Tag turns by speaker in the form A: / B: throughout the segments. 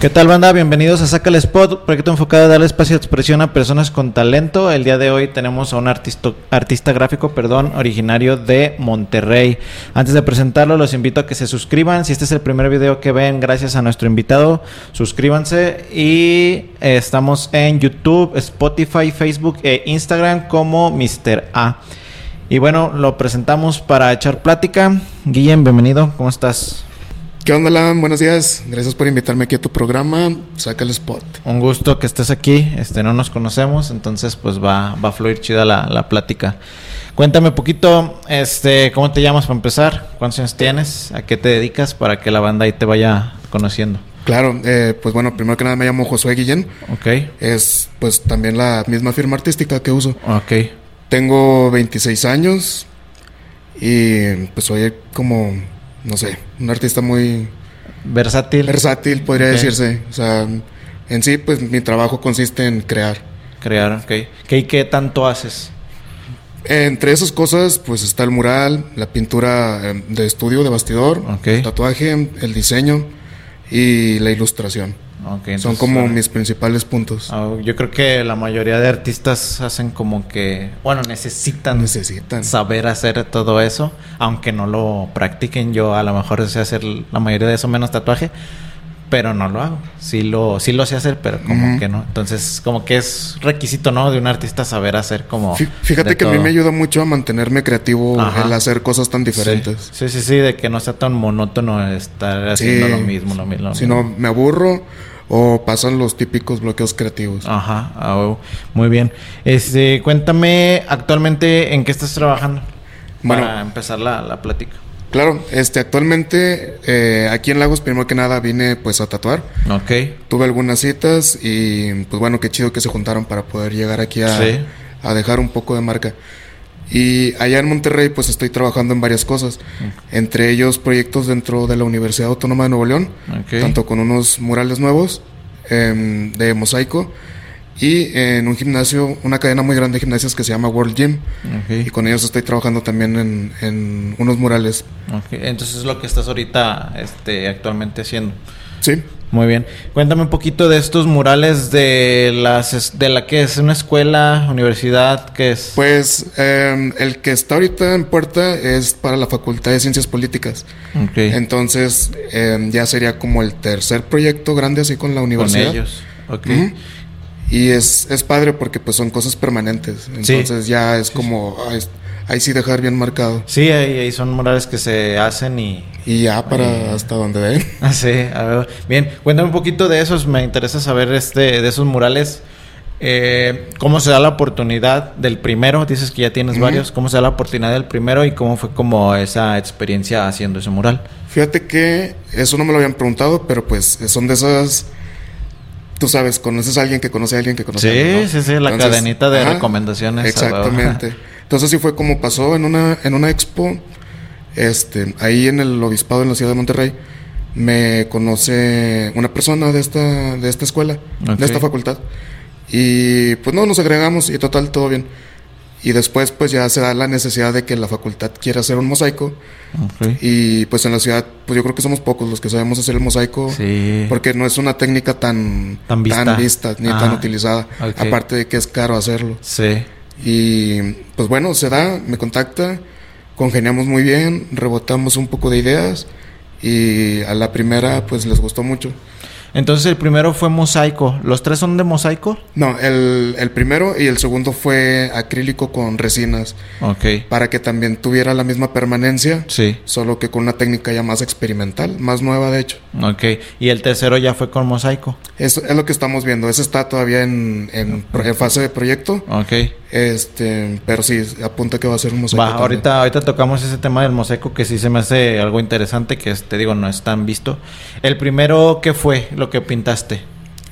A: ¿Qué tal banda? Bienvenidos a Saca el Spot, proyecto enfocado a darle espacio de expresión a personas con talento. El día de hoy tenemos a un artista, gráfico, perdón, originario de Monterrey. Antes de presentarlo, los invito a que se suscriban. Si este es el primer video que ven, gracias a nuestro invitado, suscríbanse. Y eh, estamos en YouTube, Spotify, Facebook e Instagram como Mr. A. Y bueno, lo presentamos para echar plática. Guillem, bienvenido, ¿cómo estás?
B: ¿Qué onda, Alan? Buenos días. Gracias por invitarme aquí a tu programa. Saca el spot.
A: Un gusto que estés aquí. Este, no nos conocemos, entonces pues va, va a fluir chida la, la plática. Cuéntame un poquito, este, ¿cómo te llamas para empezar? ¿Cuántos años tienes? ¿A qué te dedicas para que la banda ahí te vaya conociendo?
B: Claro, eh, pues bueno, primero que nada me llamo Josué Guillén.
A: Ok.
B: Es pues también la misma firma artística que uso.
A: Ok.
B: Tengo 26 años y pues soy como no sé, un artista muy
A: versátil.
B: Versátil, podría decirse. O sea, en sí, pues mi trabajo consiste en crear.
A: Crear, ok. ¿Qué y qué tanto haces?
B: Entre esas cosas, pues está el mural, la pintura em, de estudio, de bastidor, el tatuaje, el diseño y la ilustración. Son como mis principales puntos.
A: Ah, yo creo que la mayoría de artistas hacen como que, bueno, necesitan,
B: necesitan
A: saber hacer todo eso, aunque no lo practiquen. Yo a lo mejor sé hacer la mayoría de eso menos tatuaje, pero no lo hago. Sí lo, sí lo sé hacer, pero como que no. Entonces, como que es requisito, ¿no? De un artista saber hacer como...
B: Fíjate que a mí me ayuda mucho a mantenerme creativo el hacer cosas tan diferentes.
A: Sí. sí, sí, de que no sea tan monótono estar haciendo lo mismo, lo mismo.
B: Si no, me aburro o pasan los típicos bloqueos creativos.
A: Ajá, ah, muy bien. Este, cuéntame actualmente en qué estás trabajando para empezar la, la, plática.
B: Claro, este, actualmente eh, aquí en Lagos, primero que nada, vine pues a tatuar.
A: Ok.
B: Tuve algunas citas y pues bueno, qué chido que se juntaron para poder llegar aquí a, a dejar un poco de marca. Y allá en Monterrey pues estoy trabajando en varias cosas, entre ellos proyectos dentro de la Universidad Autónoma de Nuevo León, tanto con unos murales nuevos em, de mosaico y en un gimnasio, una cadena muy grande de gimnasios que se llama World Gym. Y con ellos estoy trabajando también en, en unos murales.
A: Entonces es lo que estás ahorita este, actualmente haciendo.
B: Sí.
A: Muy bien. Cuéntame un poquito de estos murales de las de la que es una escuela, universidad, ¿qué es?
B: Pues em, el que está ahorita en puerta es para la Facultad de Ciencias Políticas. Okay. Entonces em, ya sería como el tercer proyecto grande así con la universidad.
A: Con ellos. Ok.
B: Y es, es padre porque pues son cosas permanentes. Entonces ya es como ahí sí dejar bien marcado.
A: Sí, ahí, son murales que se hacen y...
B: Y ya para hasta donde ven.
A: Ah, sí, a ver. Bien, cuéntame un poquito de esos, me interesa saber este de esos murales. Eh, ¿Cómo se da la oportunidad del primero? Dices que ya tienes varios. ¿Cómo se da la oportunidad del primero y cómo fue como esa experiencia haciendo ese mural?
B: Fíjate que eso no me lo habían preguntado, pero pues son de esas tú sabes, conoces a alguien que conoce a alguien que conoce
A: a
B: alguien.
A: Sí, sí, sí, la cadenita de recomendaciones.
B: Exactamente. Entonces sí fue como pasó en una, en una expo, este, ahí en el obispado en la ciudad de Monterrey, me conoce una persona de esta, de esta escuela, de esta facultad. Y pues no, nos agregamos y total, todo bien. Y después pues ya se da la necesidad de que la facultad quiera hacer un mosaico. Y pues en la ciudad, pues yo creo que somos pocos los que sabemos hacer el mosaico. Porque no es una técnica tan, tan, vista. ni tan utilizada. Aparte de que es caro hacerlo.
A: Sí.
B: Y pues bueno, se da, me contacta, congeniamos muy bien, rebotamos un poco de ideas y a la primera pues les gustó mucho.
A: Entonces el primero fue mosaico. ¿Los tres son de mosaico?
B: No, el, el, primero y el segundo fue acrílico con resinas.
A: Ok.
B: Para que también tuviera la misma permanencia.
A: Sí.
B: Solo que con una técnica ya más experimental, más nueva de hecho.
A: Ok. ¿Y el tercero ya fue con mosaico?
B: Es, es lo que estamos viendo. Ese está todavía en, en, fase de proyecto.
A: Ok.
B: Este, pero sí, apunta que va a ser un mosaico.
A: Va, ahorita, ahorita tocamos ese tema del mosaico que sí se me hace algo interesante, que te digo, no es tan visto. El primero, ¿qué fue? lo que pintaste?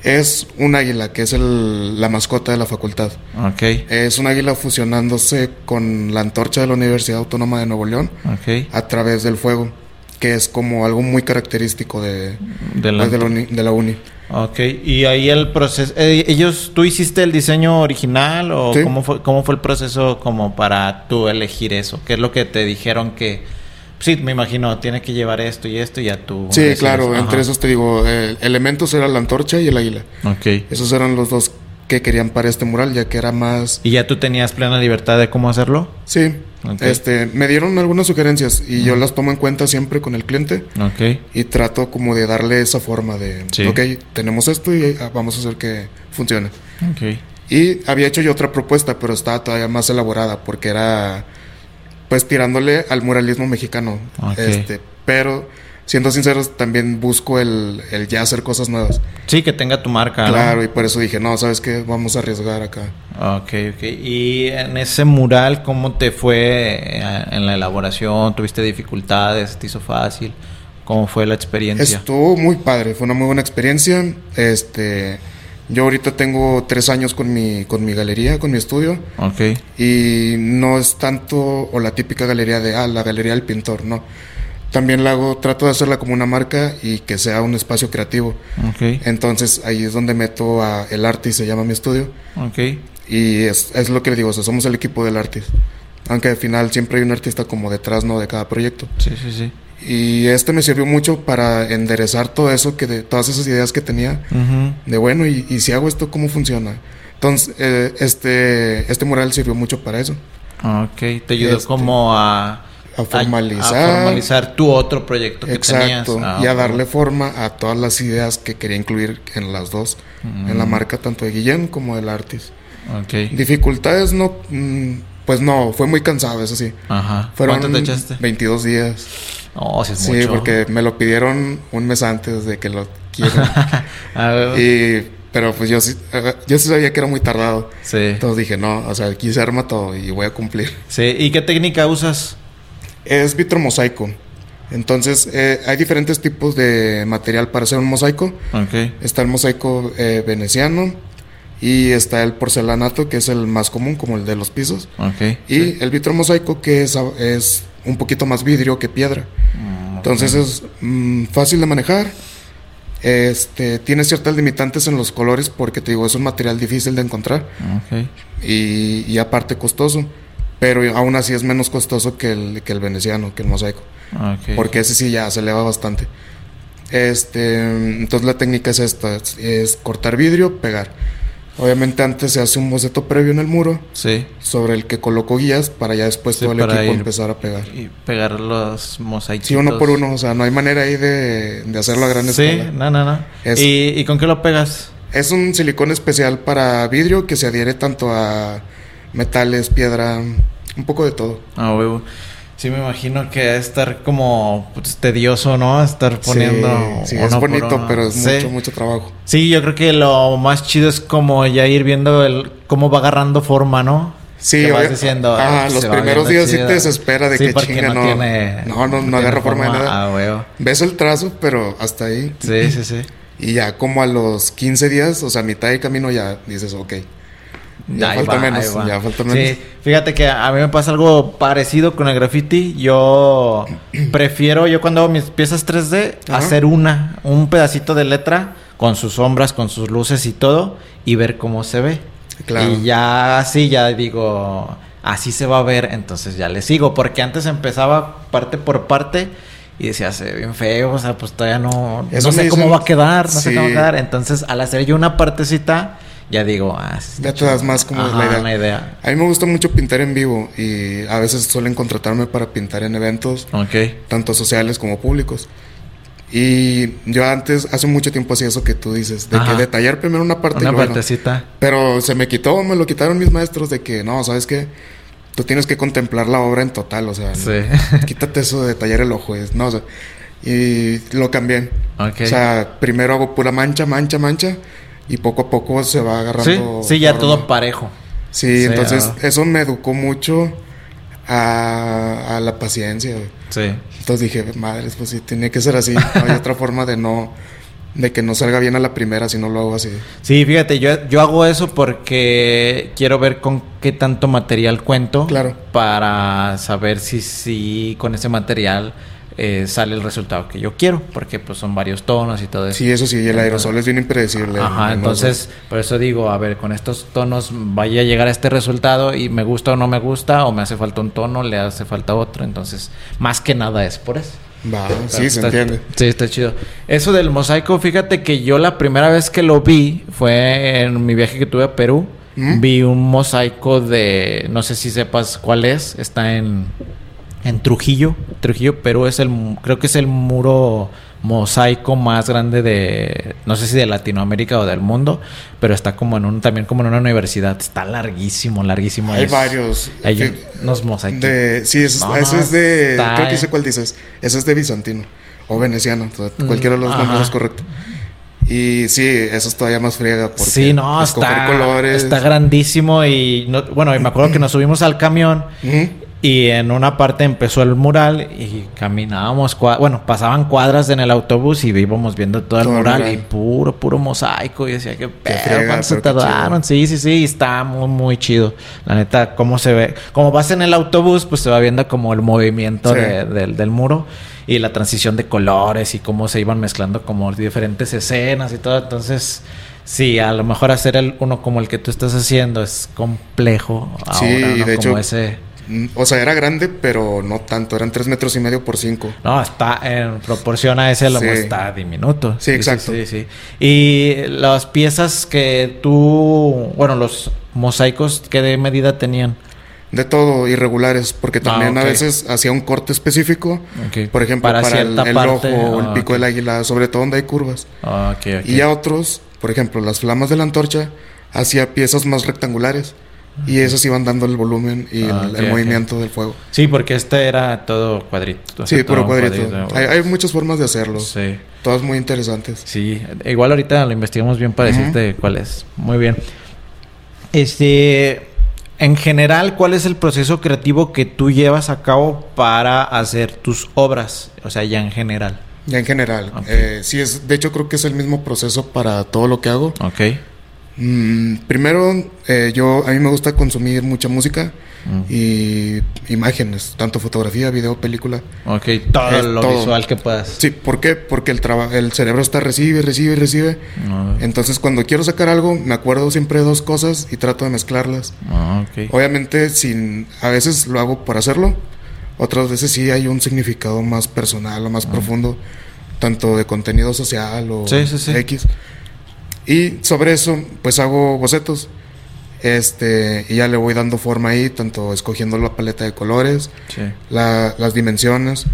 B: Es un águila, que es el, la mascota de la facultad.
A: Ok.
B: Es un águila fusionándose con la antorcha de la Universidad Autónoma de Nuevo León
A: okay.
B: a través del fuego, que es como algo muy característico de, de, la, pues, de, la, uni,
A: Ok, y ahí el proceso, eh, ellos, ¿tú hiciste el diseño original o cómo, fue, cómo fue el proceso como para tú elegir eso? ¿Qué es lo que te dijeron que Sí, me imagino, tiene que llevar esto y esto y a tu...
B: Sí, claro, entre esos te digo, eh, elementos era la antorcha y el águila.
A: Ok.
B: Esos eran los dos que querían para este mural, ya que era más...
A: ¿Y ya tú tenías plena libertad de cómo hacerlo?
B: Sí. Este, me dieron algunas sugerencias y yo las tomo en cuenta siempre con el cliente.
A: Ok.
B: Y trato como de darle esa forma de,
A: Sí.
B: ok, tenemos esto y ah, vamos a hacer que funcione.
A: Ok.
B: Y había hecho yo otra propuesta, pero estaba todavía más elaborada porque era pues tirándole al muralismo mexicano. Este, pero siendo sinceros, también busco el, el ya hacer cosas nuevas.
A: Sí, que tenga tu marca. ¿no?
B: Claro, y por eso dije, no, ¿sabes qué? Vamos a arriesgar acá.
A: Ok, ok. Y en ese mural, ¿cómo te fue eh, en la elaboración? ¿Tuviste dificultades? ¿Te hizo fácil? ¿Cómo fue la experiencia?
B: Estuvo muy padre, fue una muy buena experiencia. Este, yo ahorita tengo tres años con mi, con mi galería, con mi estudio.
A: Ok.
B: Y no es tanto o la típica galería de, ah, la galería del pintor, no. También la hago, trato de hacerla como una marca y que sea un espacio creativo.
A: Ok.
B: Entonces ahí es donde meto a el Artis, se llama mi estudio.
A: Ok.
B: Y es, es lo que le digo, o sea, somos el equipo del Artis. Aunque al final siempre hay un artista como detrás, ¿no? De cada proyecto.
A: Sí, sí, sí.
B: Y este me sirvió mucho para enderezar todo eso, que de todas esas ideas que tenía.
A: Ujú.
B: De bueno, y, y si hago esto, ¿cómo funciona? Entonces, eh, este, este mural sirvió mucho para eso.
A: Ok. Te ayudó
B: Este,
A: como a...
B: a formalizar.
A: A, formalizar tu otro proyecto que tenías.
B: Exacto.
A: Ah,
B: y a darle forma a todas las ideas que quería incluir en las dos. En la
A: Mm.
B: marca tanto de Guillén como del Artis.
A: Ok.
B: Dificultades no... mm, Pues no, fue muy cansado, eso sí.
A: Ajá.
B: Fueron
A: ¿Cuánto te echaste?
B: 22 días.
A: Oh, sí es
B: Sí,
A: mucho.
B: porque me lo pidieron un mes antes de que lo quieran.
A: A ver.
B: y, pero pues yo sí, yo sí sabía que era muy tardado.
A: Sí.
B: Entonces dije, no, o sea, aquí se arma todo y voy a cumplir.
A: Sí. ¿Y qué técnica usas?
B: Es vitromosaico. Entonces, eh, hay diferentes tipos de material para hacer un mosaico. Está el mosaico eh, veneciano y está el porcelanato, que es el más común, como el de los pisos. Y el vitromosaico, que es, es un poquito más vidrio que piedra.
A: Mm,
B: Entonces es mm, fácil de manejar. Este, tiene ciertas limitantes en los colores porque te digo, es un material difícil de encontrar y aparte costoso. Pero aún así es menos costoso que el, que el veneciano, que el mosaico.
A: Ok.
B: Porque ese sí ya se eleva bastante. Este, entonces la técnica es esta, es, cortar vidrio, pegar. Obviamente antes se hace un boceto previo en el muro
A: Sí.
B: sobre el que coloco guías para ya después
A: Sí,
B: todo el equipo empezar a pegar.
A: Y pegar los mosaicos.
B: Sí, uno por uno, o sea, no hay manera ahí de, de hacerlo a gran
A: Sí,
B: escala.
A: no, no, no.
B: Es-
A: ¿Y, ¿Y con qué lo pegas?
B: Es un silicón especial para vidrio que se adhiere tanto a metales, piedra, un poco de todo.
A: Ah, huevo. Sí, me imagino que es estar como pues, tedioso, ¿no? Estar poniendo.
B: Sí, es bonito,
A: uno.
B: pero es
A: Sí.
B: mucho, mucho trabajo.
A: Sí, yo creo que lo más chido es como ya ir viendo el cómo va agarrando forma, ¿no?
B: Sí,
A: Que vas
B: obvio-
A: diciendo. "Ah,
B: los
A: se va
B: primeros días sí
A: chido".
B: te desespera de
A: Sí,
B: que chinga,
A: no,
B: no,
A: tiene.
B: no, no, agarra forma de nada.
A: Ah, huevo.
B: Ves el trazo, pero hasta ahí.
A: Sí, sí, sí.
B: Y ya como a los 15 días, o sea, mitad de camino ya dices, ok. Ya
A: Ahí
B: falta
A: va,
B: menos,
A: ahí va.
B: ya falta menos.
A: Sí, fíjate que a mí me pasa algo parecido con el graffiti. Yo prefiero, yo cuando hago mis piezas 3D,
B: Ajá.
A: hacer una, un pedacito de letra con sus sombras, con sus luces y todo, y ver cómo se ve.
B: Claro.
A: Y ya así, ya digo, así se va a ver, entonces ya le sigo. Porque antes empezaba parte por parte y decía, se ve bien feo, o sea, pues todavía no,
B: Eso
A: no sé cómo
B: dicen-
A: va a quedar, no sé cómo va a quedar. Entonces, al hacer yo una partecita, ya digo, ah,
B: Ya te das más como
A: Ajá,
B: la idea.
A: una idea.
B: A mí me gusta mucho pintar en vivo y a veces suelen contratarme para pintar en eventos,
A: Ok.
B: tanto sociales como públicos. Y yo antes, hace mucho tiempo hacía eso que tú dices, de
A: Ajá.
B: que detallar primero una parte
A: Una
B: y luego-
A: partecita.
B: Pero se me quitó, me lo quitaron mis maestros de que no, ¿sabes qué? Tú tienes que contemplar la obra en total, o sea,
A: Sí.
B: quítate eso de detallar el ojo, es, no, o sea, y lo cambié.
A: Ok.
B: O sea, primero hago pura mancha, mancha, mancha y poco a poco se va
A: sí,
B: agarrando.
A: sí, ya
B: forma.
A: todo parejo.
B: Sí,
A: Sí,
B: entonces
A: ah.
B: eso me educó mucho a, a la paciencia. güey.
A: Sí.
B: Entonces dije, madres, pues sí, tiene que ser así. No hay otra forma de no, de que no salga bien a la primera si no lo hago así.
A: Sí, fíjate, yo, yo hago eso porque quiero ver con qué tanto material cuento.
B: Claro.
A: Para saber si, si con ese material eh, sale el resultado que yo quiero, porque pues son varios tonos y todo eso.
B: Sí, eso sí, y el aerosol es bien impredecible.
A: Ajá, entonces, por eso digo, a ver, con estos tonos vaya a llegar a este resultado y me gusta o no me gusta, o me hace falta un tono, le hace falta otro, entonces, más que nada es por eso.
B: Va, sí, se entiende.
A: Sí, está chido. Eso del mosaico, fíjate que yo la primera vez que lo vi fue en mi viaje que tuve a Perú.
B: ¿Mm?
A: Vi un mosaico de, no sé si sepas cuál es, está en, en Trujillo. Trujillo, Perú es el, creo que es el muro mosaico más grande de, no sé si de Latinoamérica o del mundo, pero está como en un, también como en una universidad. Está larguísimo, larguísimo.
B: Hay
A: Es-
B: varios.
A: Hay unos mosaicos.
B: de, sí, es-
A: No,
B: eso
A: no,
B: es de.
A: está-
B: Creo que sé cuál dices. Eso es de bizantino. O veneciano.
A: Mm,
B: Cualquiera de los
A: ajá.
B: nombres es correcto. Y sí, eso es todavía más friega. Porque
A: Sí, no, está,
B: colores.
A: está grandísimo y no, bueno, y me acuerdo que nos subimos al camión
B: Ujú.
A: Y en una parte empezó el mural y caminábamos, bueno, pasaban cuadras en el autobús y íbamos viendo todo el
B: Todo
A: mural,
B: mural.
A: y puro, puro mosaico y decía que pedo, ¿cuánto se tardaron? Sí, sí, sí, y está muy, muy chido. La neta, cómo se ve, como vas en el autobús, pues se va viendo como el movimiento
B: Sí.
A: de- del, del muro y la transición de colores y cómo se iban mezclando como diferentes escenas y todo. Entonces, sí, a lo mejor hacer el uno como el que tú estás haciendo es complejo.
B: Sí,
A: ahora,
B: y
A: ¿no?
B: de
A: como
B: hecho-
A: ese.
B: Mm, O sea, era grande, pero no tanto. Eran tres metros y medio por cinco.
A: No, está en proporción a ese, lo
B: Sí.
A: está diminuto.
B: Sí, exacto.
A: Sí, sí, Y las piezas que tú, bueno, los mosaicos, ¿qué de medida tenían?
B: De todo, irregulares, porque también
A: Ah, ok.
B: a veces hacía un corte específico. Por ejemplo,
A: Para
B: para, el,
A: cierta
B: el
A: parte,
B: ojo o el
A: ah,
B: pico del águila, sobre todo donde hay curvas.
A: Ah.
B: Y ya otros, por ejemplo, las flamas de la antorcha, hacía piezas más rectangulares. Y esas iban dando el volumen y
A: Ah,
B: el,
A: ok.
B: movimiento del fuego.
A: Sí, porque este era todo cuadrito.
B: Sí, puro
A: un
B: cuadrito. Hay, hay muchas formas de hacerlo.
A: Sí.
B: Todas muy interesantes.
A: Sí, igual ahorita lo investigamos bien para decirte cuál es. Muy bien. Este, en general, ¿cuál es el proceso creativo que tú llevas a cabo para hacer tus obras? O sea, ya en general.
B: Ya en general. Eh, sí, es, de hecho creo que es el mismo proceso para todo lo que hago.
A: Ok.
B: Mm, primero, eh, yo a mí me gusta consumir mucha música
A: Mm.
B: y imágenes, tanto fotografía, video, película.
A: Ok, todo
B: Es
A: lo
B: todo.
A: visual que puedas.
B: Sí, ¿por qué? Porque el, el cerebro está recibe, recibe, recibe.
A: Ah,
B: Entonces, cuando quiero sacar algo, me acuerdo siempre de dos cosas y trato de mezclarlas.
A: ah, ok.
B: Obviamente, sin, a veces lo hago por hacerlo, otras veces sí hay un significado más personal o más profundo, tanto de contenido social o
A: Ah. Sí, sí, sí.
B: X. Y sobre eso, pues hago bocetos. Este, y ya le voy dando forma ahí, tanto escogiendo la paleta de colores,
A: Sí.
B: la- las dimensiones.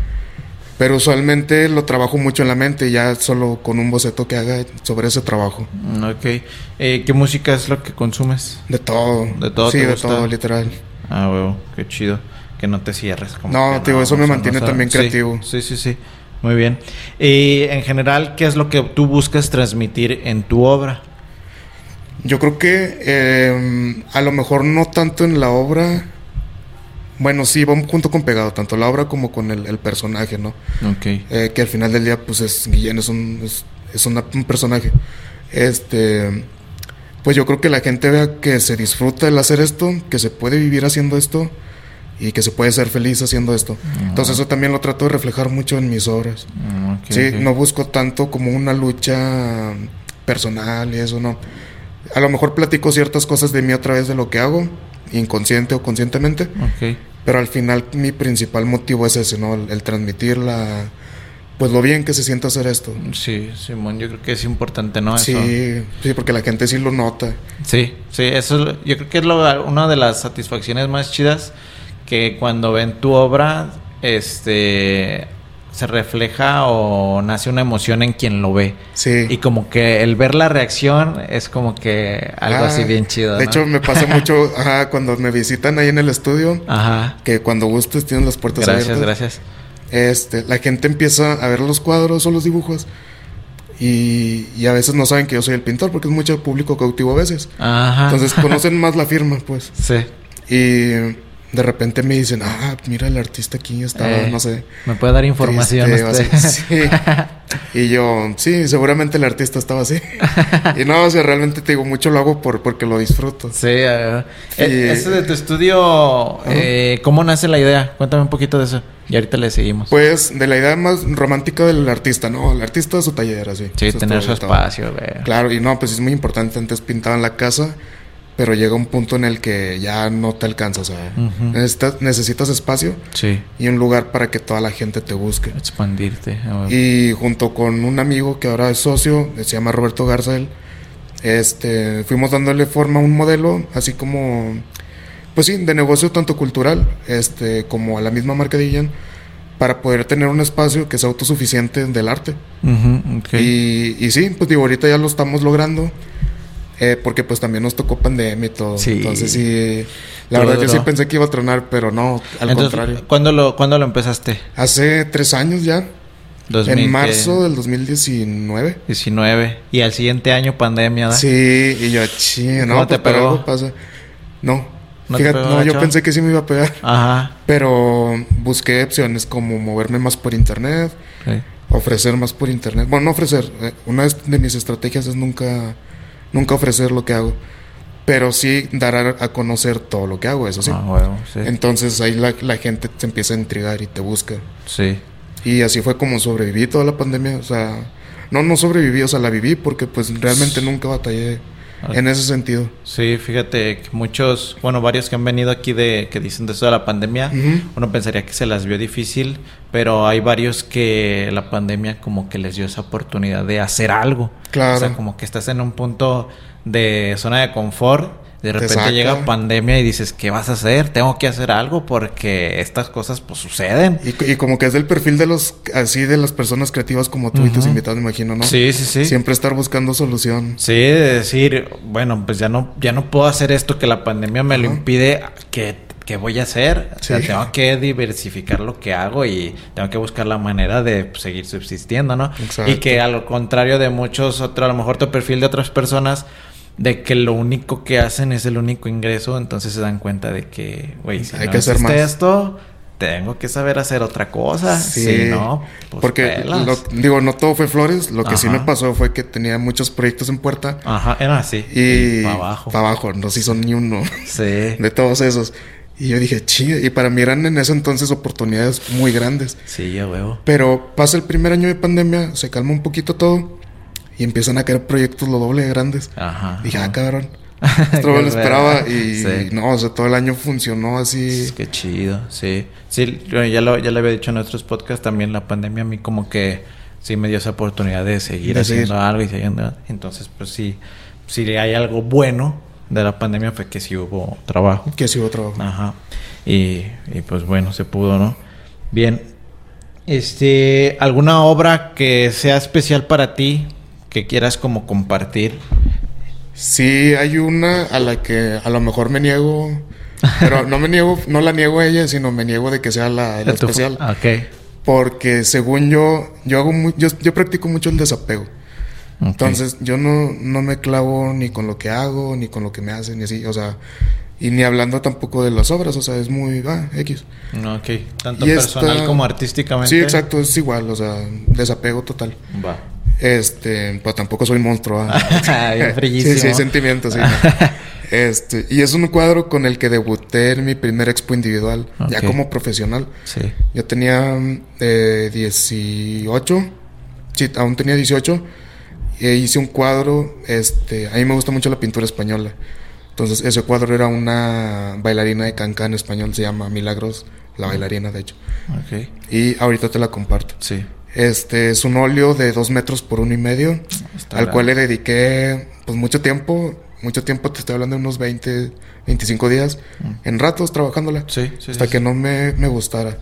B: Pero usualmente lo trabajo mucho en la mente, ya solo con un boceto que haga sobre ese trabajo.
A: Mm, Ok. Eh, ¿Qué música es lo que consumes?
B: De todo.
A: ¿De todo
B: Sí, de
A: gusta?
B: todo, literal.
A: Ah, huevo, qué chido. Que no te cierres. Como
B: No, tío, eso me mantiene
A: sea-
B: también
A: sí,
B: creativo.
A: Sí, sí, sí. Muy bien. Y en general, ¿qué es lo que tú buscas transmitir en tu obra?
B: Yo creo que eh, a lo mejor no tanto en la obra. Bueno, sí, va junto con pegado, tanto la obra como con el, el personaje, ¿no?
A: Ok.
B: Eh, que al final del día, pues es Guillén, es un, es, es una- un personaje. Este. Pues yo creo que la gente vea que se disfruta el hacer esto, que se puede vivir haciendo esto y que se puede ser feliz haciendo esto. Entonces, eso también lo trato de reflejar mucho en mis obras.
A: Mm, ok,
B: Sí,
A: ok.
B: no busco tanto como una lucha personal y eso, no. A lo mejor platico ciertas cosas de mí a través de lo que hago, inconsciente o conscientemente,
A: Ok.
B: pero al final mi principal motivo es ese, ¿no? El, el transmitir la, pues lo bien que se siente hacer esto.
A: Sí, Simón, yo creo que es importante, ¿no? Eso.
B: Sí, sí, porque la gente sí lo nota.
A: Sí, sí, eso yo creo que es lo- una de las satisfacciones más chidas que cuando ven tu obra, este se refleja o nace una emoción en quien lo ve.
B: Sí.
A: Y como que el ver la reacción es como que algo
B: Ah,
A: así bien chido.
B: De
A: ¿no?
B: hecho, me pasa mucho ajá, cuando me visitan ahí en el estudio,
A: Ajá.
B: que cuando gustes tienes las puertas
A: Gracias,
B: abiertas.
A: gracias.
B: Este, la gente empieza a ver los cuadros o los dibujos y, y a veces no saben que yo soy el pintor porque es mucho público cautivo a veces.
A: Ajá.
B: Entonces conocen más la firma, pues.
A: sí.
B: Y de repente me dicen, ah, mira el artista aquí estaba,
A: Eh,
B: no sé.
A: ¿Me puede dar información
B: Este,
A: usted?
B: así, sí. Y yo, sí, seguramente el artista estaba así. y no, o sea, realmente te digo, mucho lo hago por, porque lo disfruto.
A: Sí, uh, ese de tu estudio, eh, ¿cómo nace la idea? Cuéntame un poquito de eso. Y ahorita le seguimos.
B: Pues de la idea más romántica del artista, ¿no? El artista de su taller, así.
A: Sí, tener su espacio, güey.
B: Claro, y no, pues es muy importante. Antes pintaban la casa pero llega un punto en el que ya no te alcanza, o sea, necesitas, espacio
A: sí.
B: y un lugar para que toda la gente te busque.
A: Expandirte.
B: Y junto con un amigo que ahora es socio, se llama Roberto Garza, este, fuimos dándole forma a un modelo, así como, pues sí, de negocio tanto cultural, este, como a la misma marca de Ian, para poder tener un espacio que sea autosuficiente del arte. y, y sí, pues digo, ahorita ya lo estamos logrando. Eh, porque pues también nos tocó pandemia y todo. Entonces sí, la verdad yo sí pensé que iba a tronar, pero no, al contrario.
A: ¿cuándo lo, ¿Cuándo lo empezaste?
B: Hace tres años ya. en marzo del 2019.
A: 19. Y al siguiente año pandemia, ¿verdad?
B: Sí, y yo, sí, no, te pues, pegó? pasa. No. ¿No Fíjate, no, yo pensé que sí me iba a pegar.
A: Ajá.
B: Pero busqué opciones como moverme más por internet, ofrecer más por internet. Bueno, no ofrecer. Eh, una de mis estrategias es nunca nunca ofrecer lo que hago, pero sí dar a, conocer todo lo que hago, eso sí.
A: Ah, bueno, sí.
B: Entonces ahí la, la, gente te empieza a intrigar y te busca.
A: Sí.
B: Y así fue como sobreviví toda la pandemia, o sea, no, no sobreviví, o sea, la viví porque pues realmente nunca batallé en ese sentido.
A: Sí, fíjate que muchos, bueno, varios que han venido aquí de que dicen de eso de la pandemia, uno pensaría que se las vio difícil, pero hay varios que la pandemia como que les dio esa oportunidad de hacer algo.
B: Claro.
A: O sea, como que estás en un punto de zona de confort de repente llega pandemia y dices, ¿qué vas a hacer? Tengo que hacer algo porque estas cosas pues suceden.
B: Y, como que es del perfil de los, así de las personas creativas como tú y tus invitados, me imagino, ¿no?
A: Sí, sí, sí.
B: Siempre estar buscando solución.
A: Sí, de decir, bueno, pues ya no, ya no puedo hacer esto que la pandemia me lo impide, ¿qué, voy a hacer? O sea, tengo que diversificar lo que hago y tengo que buscar la manera de pues, seguir subsistiendo, ¿no?
B: Exacto.
A: Y que a lo contrario de muchos otros, a lo mejor tu perfil de otras personas de que lo único que hacen es el único ingreso, entonces se dan cuenta de que, güey, si
B: hay
A: no
B: que hacer más.
A: esto, tengo que saber hacer otra cosa. Sí, no,
B: pues porque digo, no todo fue flores. Lo que sí me pasó fue que tenía muchos proyectos en puerta.
A: Ajá, era así.
B: Y, para abajo. Para abajo, no se hizo ni uno.
A: Sí.
B: De todos esos. Y yo dije, chido. Y para mí eran en ese entonces oportunidades muy grandes.
A: Sí, ya huevo.
B: Pero pasa el primer año de pandemia, se calma un poquito todo y empiezan a caer proyectos lo doble de grandes.
A: Ajá.
B: Dije, ah, cabrón. Esto me lo esperaba y no, o sea, todo el año funcionó así.
A: Qué chido, sí. Sí, ya lo, ya le había dicho en nuestros podcasts también, la pandemia a mí como que sí me dio esa oportunidad de seguir haciendo algo y siguiendo. Entonces, pues sí, si hay algo bueno de la pandemia fue que sí hubo trabajo.
B: Que sí hubo trabajo.
A: Ajá. Y, y pues bueno, se pudo, ¿no? Bien. Este, ¿alguna obra que sea especial para ti? Que quieras como compartir.
B: Sí, hay una a la que a lo mejor me niego, pero no me niego, no la niego a ella, sino me niego de que sea la, especial.
A: Ok.
B: Porque según yo, yo hago yo, yo practico mucho el desapego. Entonces, yo no, no me clavo ni con lo que hago, ni con lo que me hacen, ni así, o sea, y ni hablando tampoco de las obras, o sea, es muy, ah, X.
A: Ok, tanto personal como artísticamente.
B: Sí, exacto, es igual, o sea, desapego total.
A: Va.
B: Este, pues tampoco soy monstruo. ¿ah?
A: sí,
B: sí, sentimientos, sí. este, y es un cuadro con el que debuté en mi primer expo individual, ya como profesional.
A: Sí.
B: Yo tenía eh, 18, sí, aún tenía 18, e hice un cuadro, este, a mí me gusta mucho la pintura española. Entonces, ese cuadro era una bailarina de cancán español, se llama Milagros, la bailarina, de hecho.
A: Okay.
B: Y ahorita te la comparto.
A: Sí.
B: Este es un óleo de dos metros por uno y medio, al cual le dediqué pues mucho tiempo, mucho tiempo, te estoy hablando de unos 20, 25 días, mm. en ratos trabajándola,
A: sí,
B: hasta que no me, me, gustara.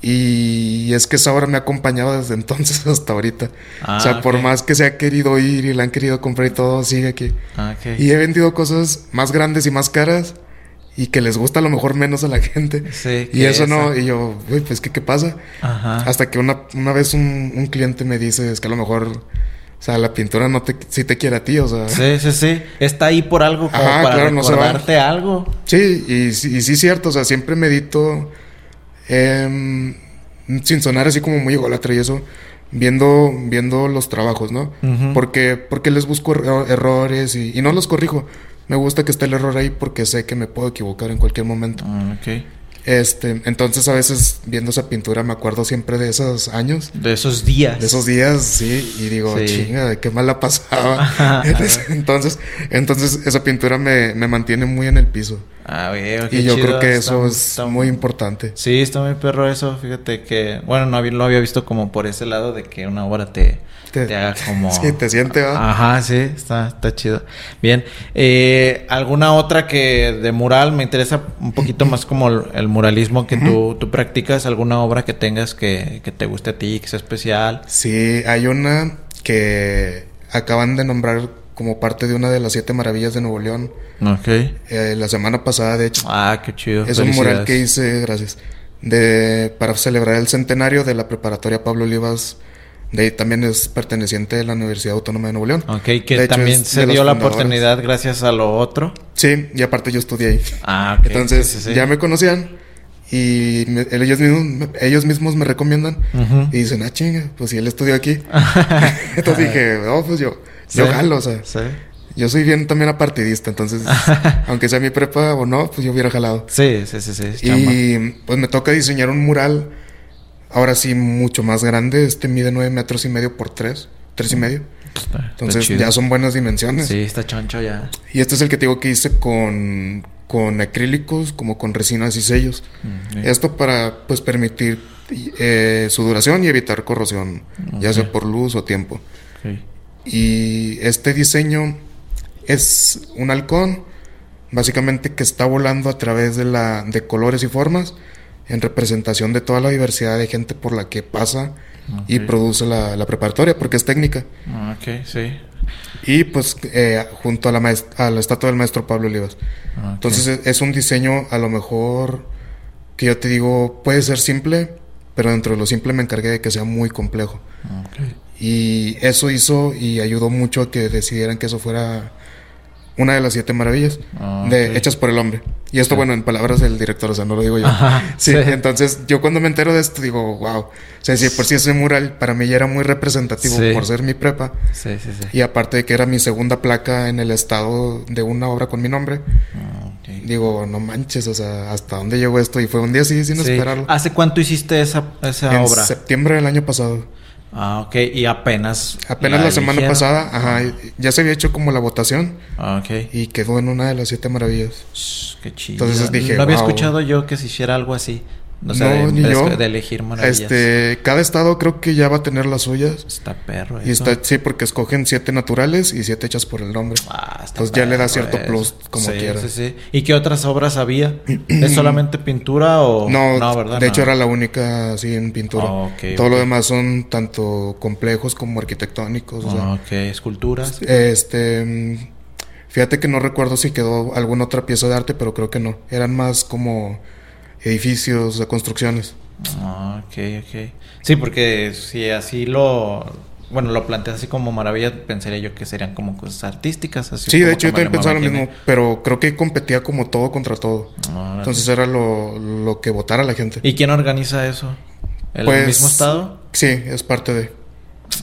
B: Y es que esa obra me ha acompañado desde entonces hasta ahorita. o sea, ah, por más que se ha querido ir y la han querido comprar y todo, sigue aquí.
A: Ah,
B: y he vendido cosas más grandes y más caras y que les gusta a lo mejor menos a la gente.
A: Sí,
B: y eso no, y yo, uy, pues ¿qué, qué pasa?
A: Ajá.
B: Hasta que una, una vez un, un, cliente me dice, es que a lo mejor, o sea, la pintura no te, si te quiere a ti, o sea.
A: Sí, sí, sí. Está ahí por algo, como para claro, recordarte algo.
B: Sí, y, y sí, cierto, o sea, siempre medito, eh, sin sonar así como muy ególatra y eso, viendo, viendo los trabajos, ¿no? Porque, porque les busco erro- errores y, y no los corrijo. Me gusta que esté el error ahí porque sé que me puedo equivocar en cualquier momento.
A: Ah, ok.
B: Este, entonces a veces viendo esa pintura me acuerdo siempre de esos años,
A: De esos días.
B: de esos días, sí, y digo,
A: Sí.
B: chinga, qué mal la pasaba. entonces, entonces esa pintura me, me mantiene muy en el piso.
A: Ah, güey, qué
B: Y yo
A: chido,
B: creo que
A: está-
B: eso es
A: está-
B: muy importante.
A: Sí, está muy perro eso. Fíjate que, bueno, no había, lo había visto como por ese lado de que una obra te, te,
B: Te-
A: haga como.
B: Sí, te siente, ¿va?
A: Ajá, sí, está, está chido. Bien. Eh, ¿Alguna otra que de mural? Me interesa un poquito más como el, el muralismo que tú, tú practicas. ¿Alguna obra que tengas que, que te guste a ti, que sea especial?
B: Sí, hay una que acaban de nombrar como parte de una de las siete maravillas de Nuevo León.
A: Ok.
B: eh, la semana pasada, de hecho.
A: Ah, qué chido.
B: Es un mural que hice, gracias, de para celebrar el centenario de la preparatoria Pablo Olivas. De ahí también es perteneciente de la Universidad Autónoma de Nuevo León.
A: Ok, que también se dio la oportunidad gracias a lo otro.
B: Sí, y aparte yo estudié ahí.
A: Ah, ok.
B: Entonces
A: sí, sí,
B: ya me conocían y me- ellos, mismos, me- ellos mismos me recomiendan
A: Ujú.
B: y dicen, ah, chinga, pues si él estudió aquí. Entonces dije, oh, pues yo, yo jalo, o sea,
A: Sí.
B: yo soy bien también apartidista, entonces, aunque sea mi prepa o no, pues yo hubiera jalado.
A: Sí, sí, sí, sí. chamba.
B: Y pues me toca diseñar un mural, ahora sí mucho más grande, este mide nueve metros y medio por tres, tres y medio.
A: Está- está
B: Entonces ya son buenas dimensiones.
A: Sí, está choncho ya.
B: Y este es el que te digo que hice con, con acrílicos, como con resinas y sellos.
A: Mm, sí.
B: Esto para pues permitir eh, su duración y evitar corrosión, ya sea por luz o tiempo.
A: Ok.
B: Y este diseño es un halcón, básicamente que está volando a través de, la, de colores y formas, en representación de toda la diversidad de gente por la que pasa y produce la, la preparatoria, porque es técnica.
A: Ah, Ok, sí.
B: Y pues eh, junto a la, a la estatua del maestro Pablo Olivas.
A: Ah.
B: Entonces es- es un diseño a lo mejor que yo te digo puede ser simple, pero dentro de lo simple me encargué de que sea muy complejo.
A: Ok.
B: Y eso hizo y ayudó mucho a que decidieran que eso fuera una de las siete maravillas
A: Ah,
B: de, hechas por el hombre. Y esto, bueno, en palabras del director, o sea, no lo digo yo.
A: Ajá,
B: sí,
A: sí.
B: entonces yo cuando me entero de esto digo, wow. O sea, si por sí ese mural para mí ya era muy representativo
A: Sí.
B: por ser mi prepa.
A: Sí, sí, sí.
B: Y aparte de que era mi segunda placa en el estado de una obra con mi nombre,
A: Ah,
B: digo, no manches, o sea, ¿hasta dónde llegó esto? Y fue un día así, sin
A: Sí.
B: esperarlo.
A: ¿Hace cuánto hiciste esa, esa
B: en
A: obra?
B: septiembre del año pasado.
A: Ah, ok. Y apenas.
B: Apenas la, semana pasada, ajá, ya se había hecho como la votación
A: Ah, ok.
B: y quedó en una de las siete maravillas.
A: Shh, Qué chido.
B: Entonces dije,
A: no había
B: wow.
A: escuchado yo que se hiciera algo así. O sea,
B: No,
A: de,
B: ni
A: de-
B: yo.
A: de elegir maravillas.
B: Este, cada estado creo que ya va a tener las suyas.
A: Está perro.
B: Y está, sí, porque escogen siete naturales y siete hechas por el nombre.
A: Ah, está
B: Entonces ya le da cierto
A: eso.
B: plus como
A: Sí,
B: quiera.
A: Sí, sí. ¿Y qué otras obras había? ¿Es solamente pintura o...?
B: No,
A: ¿verdad?
B: de
A: No.
B: hecho era la única así en pintura.
A: Ah, ok,
B: Todo lo demás son tanto complejos como arquitectónicos. o sea,
A: Ah, ok, esculturas.
B: Este, fíjate que no recuerdo si quedó alguna otra pieza de arte, pero creo que no. Eran más como edificios, de construcciones.
A: Ah, ok, ok. Sí, porque si así lo... Bueno, lo planteas así como maravilla, pensaría yo que serían como cosas artísticas. Así
B: Sí, de hecho yo también pensaba lo mismo, pero creo que competía como todo contra todo.
A: Ah,
B: Entonces era lo, lo que votara la gente.
A: ¿Y quién organiza eso? ¿El
B: Pues,
A: mismo estado?
B: Sí, es parte de.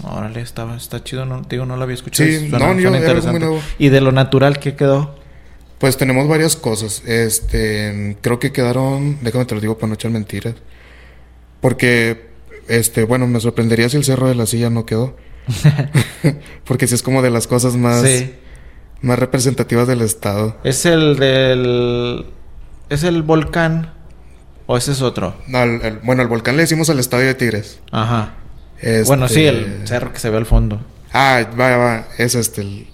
A: Órale, estaba, está chido, no, digo, no lo había escuchado.
B: Sí,
A: suena-
B: no, yo- era muy nuevo.
A: ¿Y de lo natural qué quedó?
B: Pues tenemos varias cosas. Este, creo que quedaron, déjame te lo digo para no echar mentiras. Porque, este, bueno, me sorprendería si el Cerro de la Silla no quedó. Porque sí es como de las cosas más,
A: Sí.
B: más representativas del estado.
A: ¿Es el del... ¿Es el volcán? ¿O ese es otro?
B: No, el- el- bueno, el volcán le decimos al estadio de Tigres.
A: Ajá.
B: Este-
A: Bueno, sí, el cerro que se ve al fondo.
B: Ah, va, va, es este. El...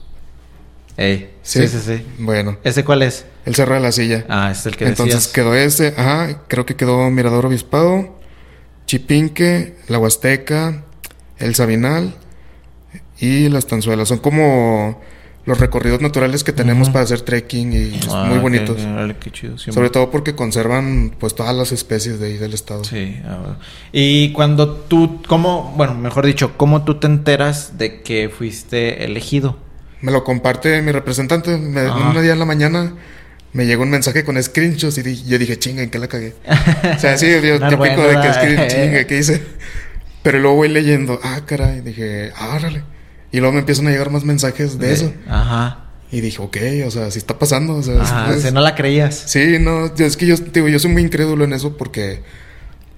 A: Ey, sí, sí, sí.
B: Bueno,
A: ¿Ese cuál es?
B: el Cerro de la Silla.
A: Ah, es el que
B: Entonces
A: decías.
B: quedó ese, ajá, creo que quedó Mirador Obispado, Chipinque, La Huasteca, El Sabinal y Las Tanzuelas. Son como los recorridos naturales que tenemos para hacer trekking y
A: Ah,
B: muy bonitos.
A: órale, qué chido. sí,
B: Sobre todo porque conservan pues todas las especies de ahí del estado.
A: Sí. ah, bueno. Y cuando tú, ¿cómo, bueno, mejor dicho, cómo tú te enteras de que fuiste elegido?
B: Me lo comparte mi representante. Me, un día en la mañana me llegó un mensaje con screenshots y di- yo dije, chinga, ¿en qué la cagué? o sea, sí, yo típico
A: bueno,
B: de que screen, chinga, ¿qué hice? Pero luego voy leyendo, ah, caray, dije, ah, órale. Y luego me empiezan a llegar más mensajes de, eso.
A: Ajá.
B: Y dije, ok, o sea, sí está pasando. O sea,
A: Ajá,
B: es-
A: o sea, no la creías.
B: Sí, no, es que yo, digo, yo soy muy incrédulo en eso porque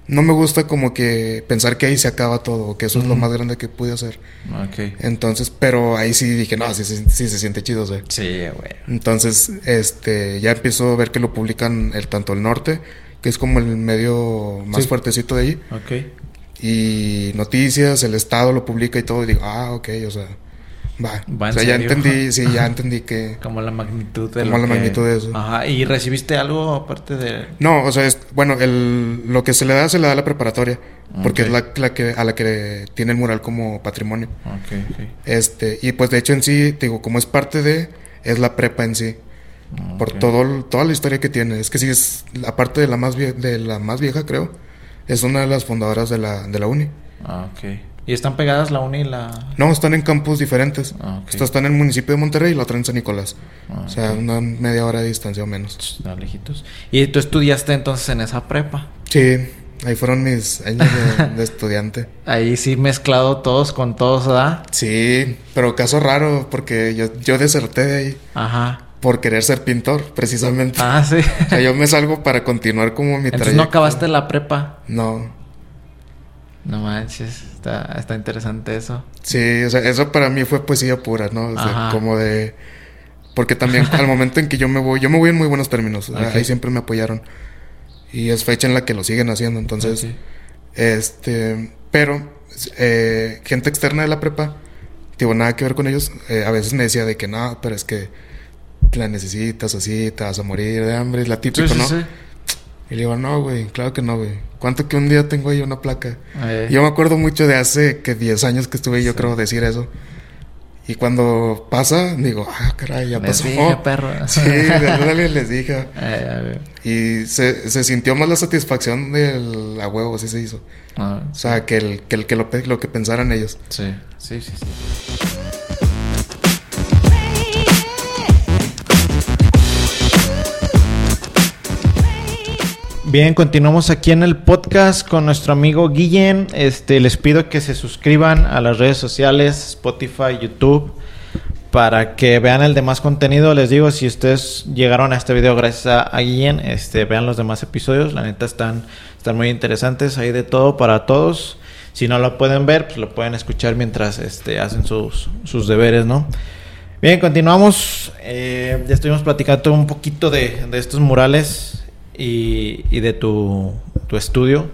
B: no me gusta como que pensar que ahí se acaba todo, que eso es lo más grande que pude hacer.
A: Ok.
B: Entonces, pero ahí sí dije, no, sí, sí, sí se siente chido, sea.
A: Sí, güey.
B: Entonces, este, ya empiezo a ver que lo publican el tanto el norte, que es como el medio más
A: Sí.
B: fuertecito de ahí,
A: Ok.
B: y noticias, el estado lo publica y todo, y digo, ah, ok, o sea, va.
A: Va,
B: o
A: ¿en
B: sea, ya entendí, sí, ya entendí que...
A: Como la magnitud de
B: Como la
A: que-
B: magnitud de eso.
A: Ajá. ¿Y recibiste algo aparte de...?
B: No, o sea, es, bueno, el, lo que se le da se le da a la preparatoria, porque es la, la que, a la que tiene el mural como patrimonio.
A: Ok, ok.
B: Este, y pues de hecho en sí, te digo, como es parte de, es la prepa en sí. Por todo, toda la historia que tiene. Es que sí es, aparte de la más vie- de la más vieja, creo, es una de las fundadoras de la, de la uni.
A: Ah, ok. ¿Y están pegadas la uni y la...?
B: No, están en campus diferentes.
A: Ah, ok.
B: Esta está en el municipio de Monterrey y la otra en San Nicolás.
A: Ah,
B: O sea, una media hora de distancia o menos.
A: Está lejitos. ¿Y tú estudiaste entonces en esa prepa?
B: Sí, ahí fueron mis años de, de estudiante.
A: Ahí sí mezclado todos con todos, ¿verdad?
B: Sí, pero caso raro, porque yo, yo deserté de ahí
A: Ajá.
B: por querer ser pintor, precisamente.
A: Ah, sí.
B: O sea, yo me salgo para continuar como mi
A: Entonces
B: trayecto.
A: no acabaste la prepa.
B: No.
A: No manches, está, está interesante eso.
B: Sí, o sea, eso para mí fue poesía pura, ¿no? O sea, como de... Porque también al momento en que yo me voy, yo me voy en muy buenos términos. Ahí siempre me apoyaron. Y es fecha en la que lo siguen haciendo. Entonces,
A: Ok.
B: este... Pero, eh, gente externa de la prepa, digo, nada que ver con ellos, eh, a veces me decía de que no, pero es que la necesitas así, te vas a morir de hambre, es la típica,
A: Sí, sí,
B: ¿no?
A: sí.
B: Y le digo, no, güey, claro que no, güey. ¿Cuánto que un día tengo ahí una placa?
A: Eh,
B: Yo me acuerdo mucho de hace que 10 años que estuve, yo creo, decir eso. Y cuando pasa, digo, ah, caray, ya pasó.
A: dije, perro.
B: Sí, de verdad les dije.
A: Eh.
B: Y se, se sintió más la satisfacción del a huevo, así se hizo.
A: Ah,
B: O sea, que, el, que, el, que lo, lo que pensaran ellos.
A: sí, sí, sí, sí. Bien, continuamos aquí en el podcast con nuestro amigo Guillén. Este, les pido que se suscriban a las redes sociales, Spotify, YouTube, para que vean el demás contenido. Les digo, si ustedes llegaron a este video gracias a, Guillén, este, vean los demás episodios. La neta están, están muy interesantes. Hay de todo para todos. Si no lo pueden ver, pues lo pueden escuchar mientras este, hacen sus, sus deberes, ¿no? Bien, continuamos. Eh, ya estuvimos platicando un poquito de, de estos murales y, y de tu, tu estudio.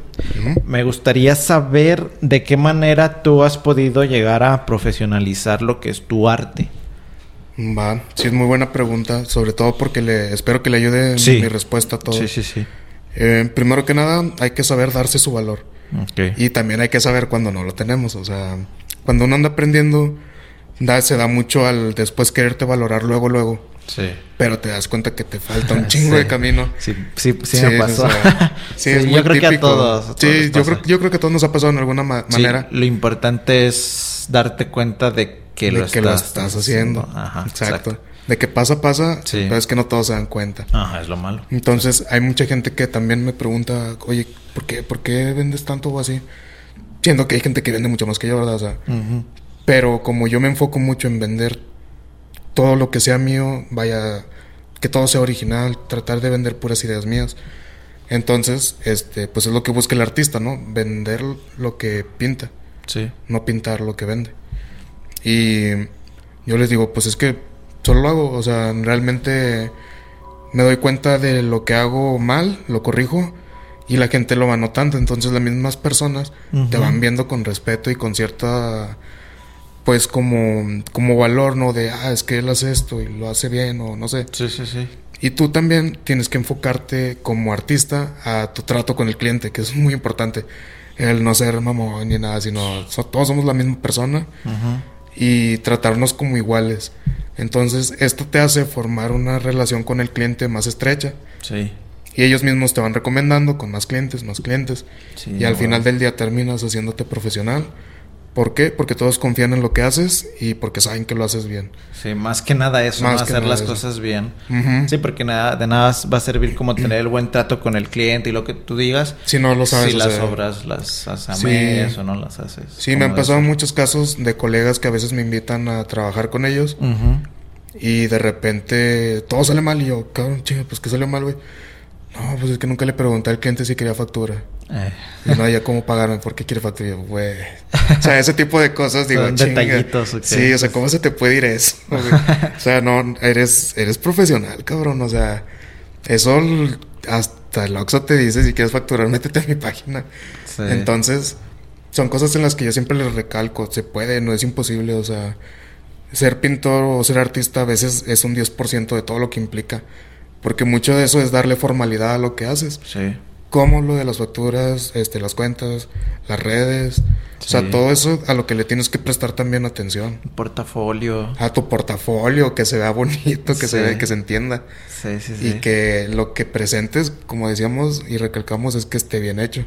A: Me gustaría saber de qué manera tú has podido llegar a profesionalizar lo que es tu arte.
B: Va, sí, es muy buena pregunta. Sobre todo porque le espero que le ayude
A: Sí.
B: mi respuesta a todo.
A: Sí, sí, sí.
B: Eh, primero que nada, hay que saber darse su valor. Y también hay que saber cuando no lo tenemos. O sea, cuando uno anda aprendiendo, da, se da mucho al después quererte valorar luego, luego.
A: Sí.
B: Pero te das cuenta que te falta un chingo
A: Sí.
B: de camino.
A: Sí, sí, sí,
B: Sí,
A: me pasó.
B: o sea, sí, es muy
A: yo creo que a
B: típico.
A: todos. a todos
B: Sí, yo creo, yo creo que a todos nos ha pasado en alguna ma- manera.
A: lo importante es darte cuenta de que,
B: de
A: lo,
B: que
A: estás,
B: lo estás haciendo.
A: Ajá,
B: exacto. De que pasa, pasa,
A: Sí.
B: pero es que no todos se dan cuenta.
A: Ajá, es lo malo.
B: Entonces, hay mucha gente que también me pregunta, oye, ¿por qué, ¿por qué vendes tanto o así? Siendo que hay gente que vende mucho más que yo, ¿verdad? O sea, pero como yo me enfoco mucho en vender todo lo que sea mío, vaya, que todo sea original, tratar de vender puras ideas mías. Entonces, este, pues es lo que busca el artista, ¿no? Vender lo que pinta,
A: Sí.
B: no pintar lo que vende. Y yo les digo, pues es que solo lo hago, o sea, realmente me doy cuenta de lo que hago mal, lo corrijo y la gente lo va notando. Entonces las mismas personas te van viendo con respeto y con cierta, pues como, como valor, ¿no? De, ah, es que él hace esto y lo hace bien o no sé.
A: Sí, sí, sí.
B: Y tú también tienes que enfocarte como artista a tu trato con el cliente, que es muy importante. El no ser mamón ni nada, sino so- todos somos la misma persona y tratarnos como iguales. Entonces, esto te hace formar una relación con el cliente más estrecha
A: Sí.
B: y ellos mismos te van recomendando con más clientes, más clientes.
A: Sí,
B: y al final del día terminas haciéndote profesional ¿Por qué? Porque todos confían en lo que haces y porque saben que lo haces bien.
A: Sí, más que nada eso,
B: Más
A: ¿no?
B: que
A: hacer las
B: eso.
A: cosas bien. Sí, porque nada, de nada va a servir como tener el buen trato con el cliente y lo que tú digas.
B: Si no lo sabes
A: si las obras las haces a
B: Sí.
A: medias o no las haces.
B: Sí, me han pasado muchos casos de colegas que a veces me invitan a trabajar con ellos y de repente todo sale mal y yo, cabrón, chinga, pues ¿qué salió mal, güey? No, pues es que nunca le pregunté al cliente si quería factura.
A: Eh,
B: Y no había cómo pagarme, ¿por qué quiere factura? Güey. O sea, ese tipo de cosas, digo,
A: Son detallitos, ok.
B: Sí, o sea, ¿cómo se te puede ir eso? o sea, no, eres, eres profesional, cabrón. O sea, eso hasta el Oxxo te dice si quieres facturar, métete a mi página.
A: sí.
B: Entonces, son cosas en las que yo siempre les recalco, se puede, no es imposible, o sea, ser pintor o ser artista a veces es un 10% de todo lo que implica, porque mucho de eso es darle formalidad a lo que haces,
A: Sí.
B: Como lo de las facturas, este, las cuentas, las redes, o sea, todo eso a lo que le tienes que prestar también atención.
A: Portafolio.
B: A tu portafolio, que se vea bonito, que se vea, que se entienda.
A: Sí, sí, sí.
B: Y que lo que presentes, como decíamos y recalcamos, es que esté bien hecho.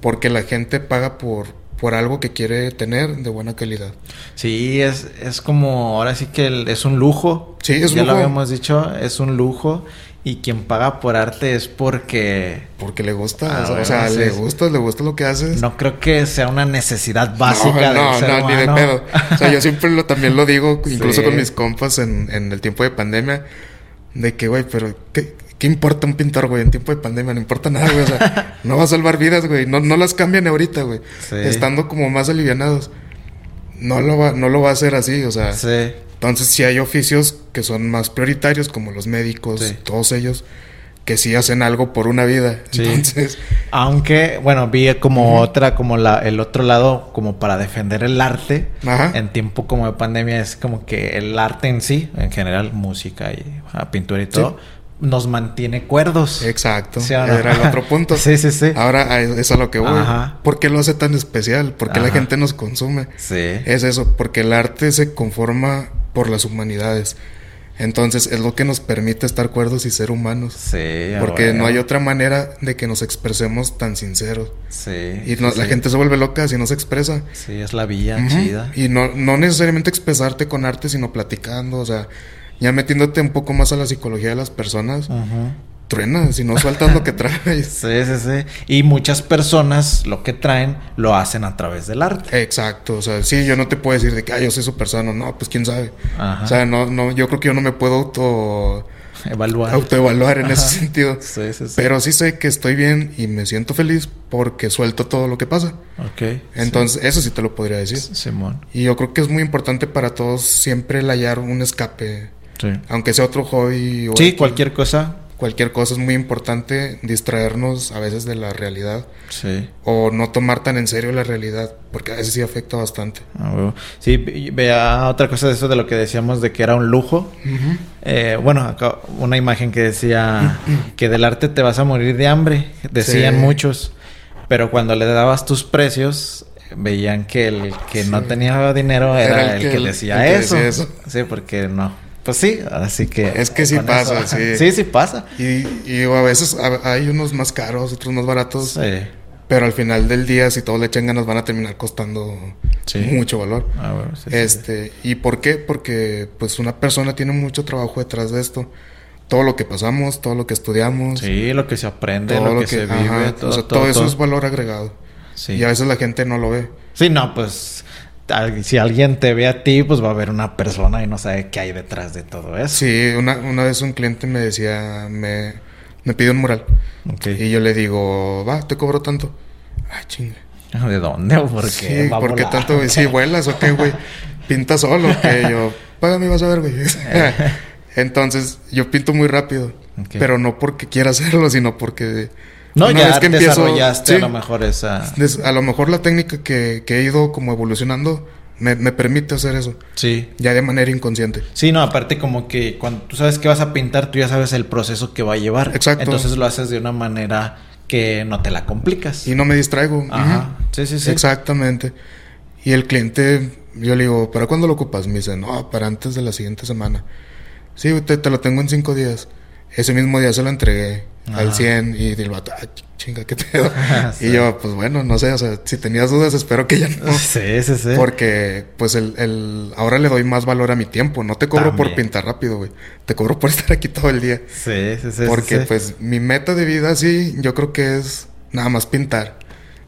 B: Porque la gente paga por, por algo que quiere tener de buena calidad.
A: Sí, es, es como, ahora sí que el- es un lujo.
B: Sí, es
A: ya lo
B: lujo.
A: habíamos dicho, es un lujo. Y quien paga por arte es porque
B: Porque le gusta,
A: Ah,
B: o sea, le gusta, le gusta lo que haces.
A: no creo que sea una necesidad básica
B: no,
A: del
B: no,
A: ser
B: no, ni de pedo. O sea, yo siempre lo, también lo digo, incluso
A: Sí.
B: con mis compas en, en el tiempo de pandemia, de que, güey, pero ¿qué, qué importa un pintor, güey? En tiempo de pandemia no importa nada, güey. O sea, no va a salvar vidas, güey. No, no las cambian ahorita, güey.
A: Sí.
B: Estando como más alivianados. No lo, va, no lo va a hacer así, o sea.
A: Sí,
B: Entonces, sí hay oficios que son más prioritarios, como los médicos,
A: Sí.
B: todos ellos, que sí hacen algo por una vida.
A: Sí.
B: Entonces,
A: Aunque, bueno, vi como otra, como la, el otro lado, como para defender el arte.
B: Ajá.
A: En tiempo como de pandemia es como que el arte en sí, en general, música y ah, pintura y todo, nos mantiene cuerdos.
B: exacto.
A: ¿Sí no?
B: Era el otro punto.
A: sí, sí, sí.
B: Ahora es a lo que voy.
A: Ajá.
B: ¿Por qué lo hace tan especial? ¿Por qué la gente nos consume?
A: Sí.
B: Es eso, porque el arte se conforma por las humanidades. Entonces, es lo que nos permite estar cuerdos y ser humanos.
A: Sí.
B: Porque
A: bueno.
B: no hay otra manera de que nos expresemos tan sinceros.
A: Sí.
B: Y no- la gente se vuelve loca si no se expresa.
A: Sí, es la vía
B: Ujú.
A: chida.
B: Y no, no necesariamente expresarte con arte, sino platicando, o sea, ya metiéndote un poco más a la psicología de las personas,
A: Ujú.
B: Truena, si no sueltas lo que traes.
A: Sí, sí, sí. Y muchas personas lo que traen lo hacen a través del arte.
B: Exacto, o sea, sí, yo no te puedo decir de que, ah, yo soy súper sano, no, pues quién sabe.
A: Ajá.
B: O sea, no, no, yo creo que yo no me puedo auto,
A: Evaluar.
B: autoevaluar en ese sentido.
A: Sí, sí, sí.
B: Pero sí sé que estoy bien y me siento feliz porque suelto todo lo que pasa.
A: Ok.
B: Entonces, eso sí te lo podría decir.
A: Simón.
B: Y yo creo que es muy importante para todos siempre el hallar un escape,
A: Sí.
B: aunque sea otro hobby o
A: Sí, cualquier cosa.
B: Cualquier cosa es muy importante distraernos a veces de la realidad
A: Sí.
B: o no tomar tan en serio la realidad porque a veces sí afecta bastante.
A: Ah. Sí, ve- vea otra cosa de eso de lo que decíamos de que era un lujo. Eh, bueno, acá una imagen que decía que del arte te vas a morir de hambre, decían
B: Sí.
A: muchos, pero cuando le dabas tus precios veían que el que no tenía dinero era,
B: Era
A: el,
B: el
A: que,
B: que-
A: decía,
B: el que
A: eso.
B: decía eso.
A: Sí, porque no. Pues sí, así que
B: Es que sí pasa, sí.
A: Sí, sí pasa.
B: Y, y a veces hay unos más caros, otros más baratos,
A: Sí.
B: pero al final del día si todos le echan ganas van a terminar costando
A: Sí.
B: mucho valor.
A: Ah, bueno, sí,
B: este, ¿y por qué? Porque pues una persona tiene mucho trabajo detrás de esto. Todo lo que pasamos, todo lo que estudiamos,
A: Sí, lo que se aprende,
B: todo
A: lo, que, se vive,
B: ajá,
A: todo,
B: o sea,
A: todo,
B: todo eso es valor agregado.
A: Sí.
B: Y a veces la gente no lo ve.
A: Sí, no, pues si alguien te ve a ti, pues va a haber una persona y no sabe qué hay detrás de todo eso.
B: Sí, una, una vez un cliente me decía, me, me pide un mural. Y yo le digo, va, te cobro tanto. Ay, chinga.
A: ¿De dónde o por qué?
B: Sí,
A: va a
B: ¿por qué
A: volar?
B: tanto? Sí, vuelas o qué, güey. Pinta solo, que yo, págame, vas a ver, güey. Entonces, yo pinto muy rápido. Pero no porque quiera hacerlo, sino porque.
A: No,
B: una
A: ya
B: vez que empiezo-
A: desarrollaste
B: sí,
A: a lo mejor esa...
B: a lo mejor la técnica que, que he ido como evolucionando me, me permite hacer eso.
A: Sí.
B: Ya de manera inconsciente.
A: Sí, no, aparte como que cuando tú sabes que vas a pintar, tú ya sabes el proceso que va a llevar.
B: Exacto.
A: Entonces lo haces de una manera que no te la complicas.
B: Y no me distraigo.
A: Ajá. Sí, sí, sí.
B: Exactamente. Y el cliente, yo le digo, ¿para cuándo lo ocupas? Me dice, no, para antes de la siguiente semana. Sí, te, te lo tengo en cinco días. Ese mismo día se lo entregué. Al 100 y el vato, ah, chinga, ¿qué pedo? Y yo, pues bueno, no sé, o sea, si tenías dudas, espero que ya no.
A: Sí, sí, sí.
B: Porque, pues, el, el, ahora le doy más valor a mi tiempo. No te cobro por pintar rápido, güey. Te cobro por estar aquí todo el día.
A: Sí, sí, sí.
B: Porque, pues, mi meta de vida, sí, yo creo que es nada más pintar.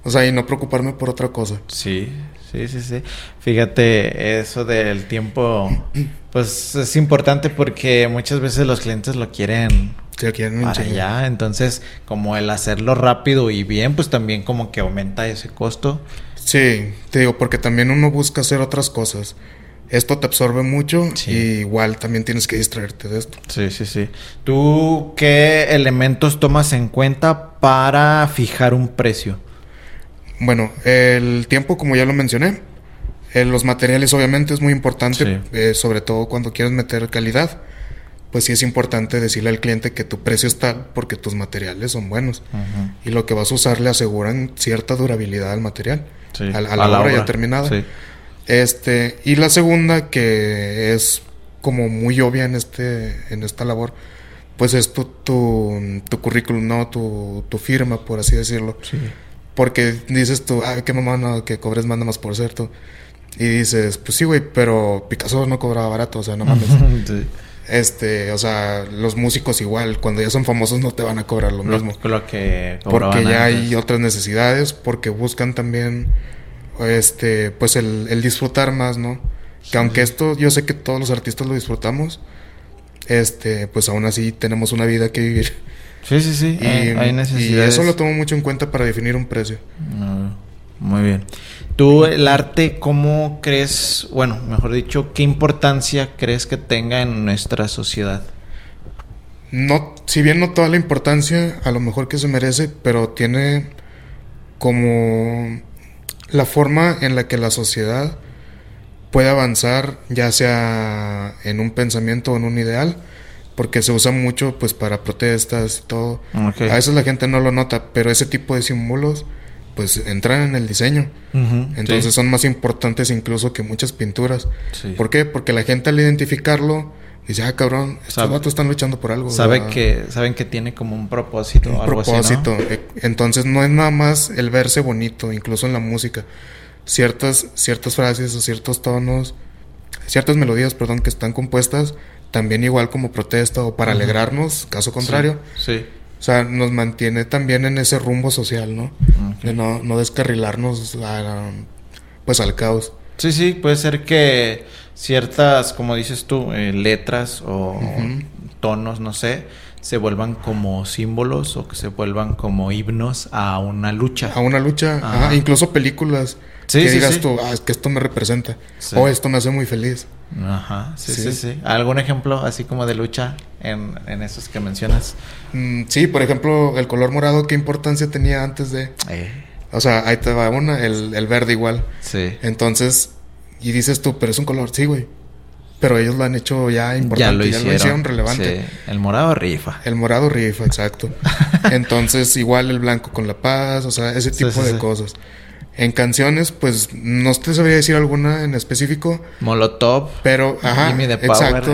B: O sea, y no preocuparme por otra cosa.
A: Sí, sí, sí, sí. Fíjate, eso del tiempo, pues es importante porque muchas veces los clientes lo quieren
B: Sí, aquí en
A: para allá. Entonces, como el hacerlo rápido y bien, pues también como que aumenta ese costo.
B: Sí, te digo, porque también uno busca hacer otras cosas. Esto te absorbe mucho y igual también tienes que distraerte de esto.
A: Sí, sí, sí. ¿Tú qué elementos tomas en cuenta para fijar un precio?
B: Bueno, el tiempo, como ya lo mencioné. Eh, los materiales, obviamente, es muy importante, eh, sobre todo cuando quieres meter calidad pues sí es importante decirle al cliente que tu precio está porque tus materiales son buenos. Y lo que vas a usar le aseguran cierta durabilidad al material. a, la, obra, ya terminada. Este, y la segunda, que es como muy obvia en este, en esta labor, pues es tu, tu, currículum, ¿no? Tu, tu, firma, por así decirlo. Porque dices tú, ay, qué mamá, no, que cobres manda más por cierto. Y dices, pues sí, güey, pero Picasso no cobraba barato, o sea, no mames. Este, o sea, los músicos igual, cuando ya son famosos no te van a cobrar lo, mismo.
A: Lo que
B: porque ya hay otras necesidades, porque buscan también, este, pues el, disfrutar más, ¿no? Que aunque esto, yo sé que todos los artistas lo disfrutamos, este, pues aún así tenemos una vida que vivir.
A: Sí, sí, sí,
B: y, hay, necesidades. Y eso lo tomo mucho en cuenta para definir un precio.
A: muy bien. Tú, el arte, ¿cómo crees, bueno, mejor dicho, qué importancia crees que tenga en nuestra sociedad?
B: No, si bien no toda la importancia, a lo mejor que se merece, pero tiene como la forma en la que la sociedad puede avanzar, ya sea en un pensamiento o en un ideal, porque se usa mucho pues para protestas y todo. A veces la gente no lo nota, pero ese tipo de símbolos pues entran en el diseño. Entonces son más importantes incluso que muchas pinturas. ¿Por qué? Porque la gente al identificarlo dice, ah, cabrón, estos vatos están luchando por algo.
A: Sabe que, saben que tiene como un propósito.
B: Un propósito. E, entonces no es nada más el verse bonito, incluso en la música. Ciertas, ciertas frases o ciertos tonos, ciertas melodías, perdón, que están compuestas también igual como protesta o para alegrarnos, caso contrario.
A: sí
B: o sea, nos mantiene también en ese rumbo social, ¿no? De no, no descarrilarnos pues al caos.
A: Sí, sí, puede ser que ciertas, como dices tú, eh, letras o tonos, no sé, se vuelvan como símbolos o que se vuelvan como himnos a una lucha.
B: A una lucha, Ajá. incluso películas. Que digas tú, ah, es que esto me representa. O esto me hace muy feliz.
A: Ajá, sí, sí, sí, ¿Algún ejemplo así como de lucha en, en esos que mencionas?
B: Mm, sí, por ejemplo, el color morado, ¿qué importancia tenía antes de...? Eh. O sea, ahí te va una, el, el verde igual.
A: Sí.
B: Entonces, y dices tú, pero es un color, sí, güey. Pero ellos lo han hecho ya importante, ya lo hicieron, relevante. Sí.
A: El morado rifa.
B: El morado rifa, exacto. Entonces, igual el blanco con la paz, o sea, ese tipo de cosas. En canciones, pues no te sabría decir alguna en específico.
A: Molotov.
B: Pero, ajá.
A: de Exacto.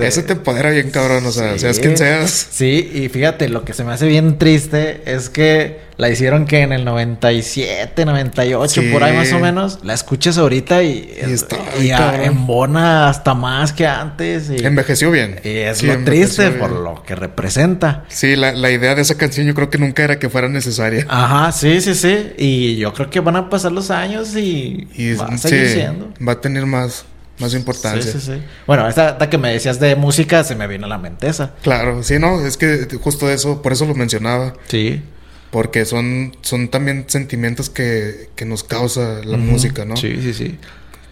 B: Ese te empodera bien, cabrón. O sea, seas quien seas.
A: Sí, y fíjate, lo que se me hace bien triste es que la hicieron que en el 97, 98, por ahí más o menos. La escuchas ahorita y,
B: y, está,
A: y embona hasta más que antes. Y,
B: envejeció bien.
A: Y es lo triste por lo que representa.
B: Sí, la, la, idea de esa canción yo creo que nunca era que fuera necesaria.
A: Ajá, sí, sí, sí. Y yo creo que van a pasar los años y, va a seguir siendo.
B: Va a tener más más importancia.
A: Sí, sí, sí. Bueno, esta, que me decías de música se me vino a la mente esa.
B: Claro, sí, no, es que justo eso, por eso lo mencionaba.
A: Sí.
B: Porque son, son también sentimientos que, que nos causa la música, ¿no?
A: Sí, sí, sí.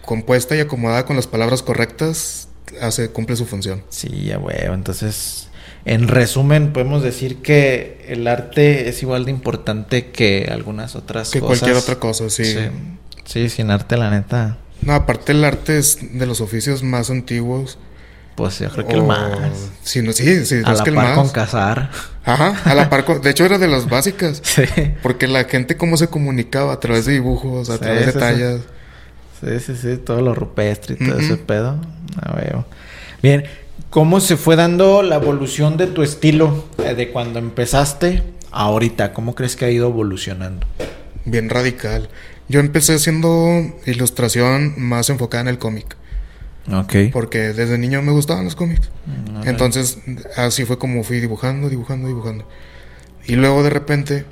B: Compuesta y acomodada con las palabras correctas, hace, cumple su función.
A: Sí, ya huevo. Entonces, en resumen, podemos decir que el arte es igual de importante que algunas otras
B: cosas. Que cualquier otra cosa, sí.
A: sí. Sí, sin arte, la neta.
B: No, aparte el arte es de los oficios más antiguos.
A: Pues yo creo que el más.
B: Sí, no, sí, sí,
A: a la
B: que
A: par
B: más.
A: con cazar.
B: Ajá, a la par con... De hecho, era de las básicas. sí. Porque la gente cómo se comunicaba a través de dibujos, a través de tallas.
A: Sí. sí, sí, todo lo rupestre y todo ese pedo. Ah, veo. Bien, ¿Cómo se fue dando la evolución de tu estilo eh, de cuando empezaste a ahorita? ¿Cómo crees que ha ido evolucionando?
B: Bien radical. Yo empecé haciendo ilustración más enfocada en el cómic.
A: Ok.
B: Porque desde niño me gustaban los cómics.
A: Mm.
B: Entonces, así fue como fui dibujando, dibujando, dibujando. Y luego de repente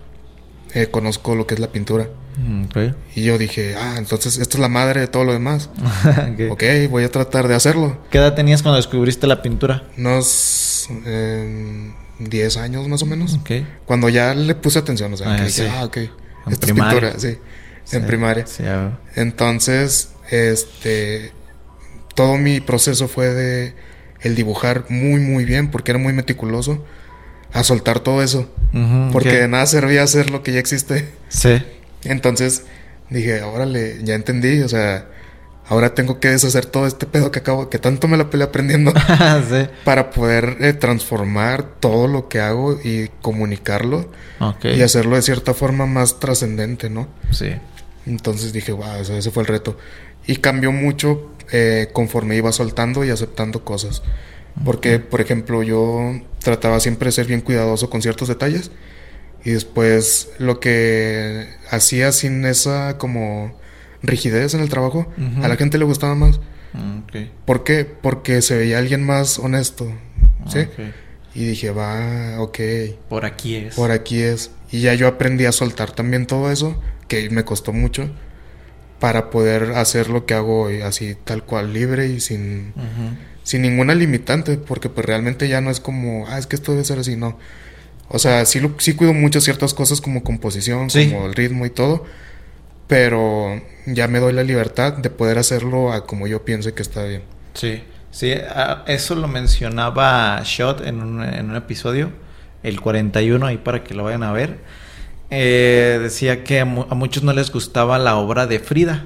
B: eh, conozco lo que es la pintura.
A: Mm, Ok.
B: Y yo dije, ah, entonces esto es la madre de todo lo demás.
A: Ok.
B: voy a tratar de hacerlo.
A: ¿Qué edad tenías cuando descubriste la pintura?
B: Unos eh, 10 años más o menos.
A: Ok.
B: Cuando ya le puse atención, o sea,
A: Ah,
B: que dije,
A: sí.
B: ah, ok. Esta es pintura, sí. En
A: Sí,
B: primaria.
A: Sí,
B: Entonces, este, todo mi proceso fue de el dibujar muy, muy bien, porque era muy meticuloso, a soltar todo eso, porque de nada servía hacer lo que ya existe.
A: Sí.
B: Entonces, dije, órale, ya entendí, o sea, ahora tengo que deshacer todo este pedo que acabo, que tanto me la peleé aprendiendo,
A: sí.
B: para poder eh, transformar todo lo que hago y comunicarlo
A: Ok.
B: y hacerlo de cierta forma más trascendente, ¿no?
A: Sí.
B: Entonces dije, wow, ese, fue el reto. Y cambió mucho eh, conforme iba soltando y aceptando cosas. Porque, por ejemplo, yo trataba siempre de ser bien cuidadoso con ciertos detalles. Y después lo que hacía sin esa como rigidez en el trabajo, a la gente le gustaba más.
A: Mm, Ok.
B: ¿Por qué? Porque se veía alguien más honesto. ¿Sí?
A: Ok.
B: Y dije, va, ok,
A: Por aquí es.
B: por aquí es. Y ya yo aprendí a soltar también todo eso, que me costó mucho, para poder hacer lo que hago hoy, así tal cual, libre y sin, sin ninguna limitante, porque pues realmente ya no es como, ah, es que esto debe ser así, no. O sea, sí, lo, sí cuido mucho ciertas cosas como composición,
A: Sí.
B: como el ritmo y todo, pero ya me doy la libertad de poder hacerlo a como yo piense que está bien.
A: Sí, sí, ah, eso lo mencionaba Shot en un, en un episodio, el 41, ahí para que lo vayan a ver. Eh, decía que a, mu- a muchos no les gustaba la obra de Frida,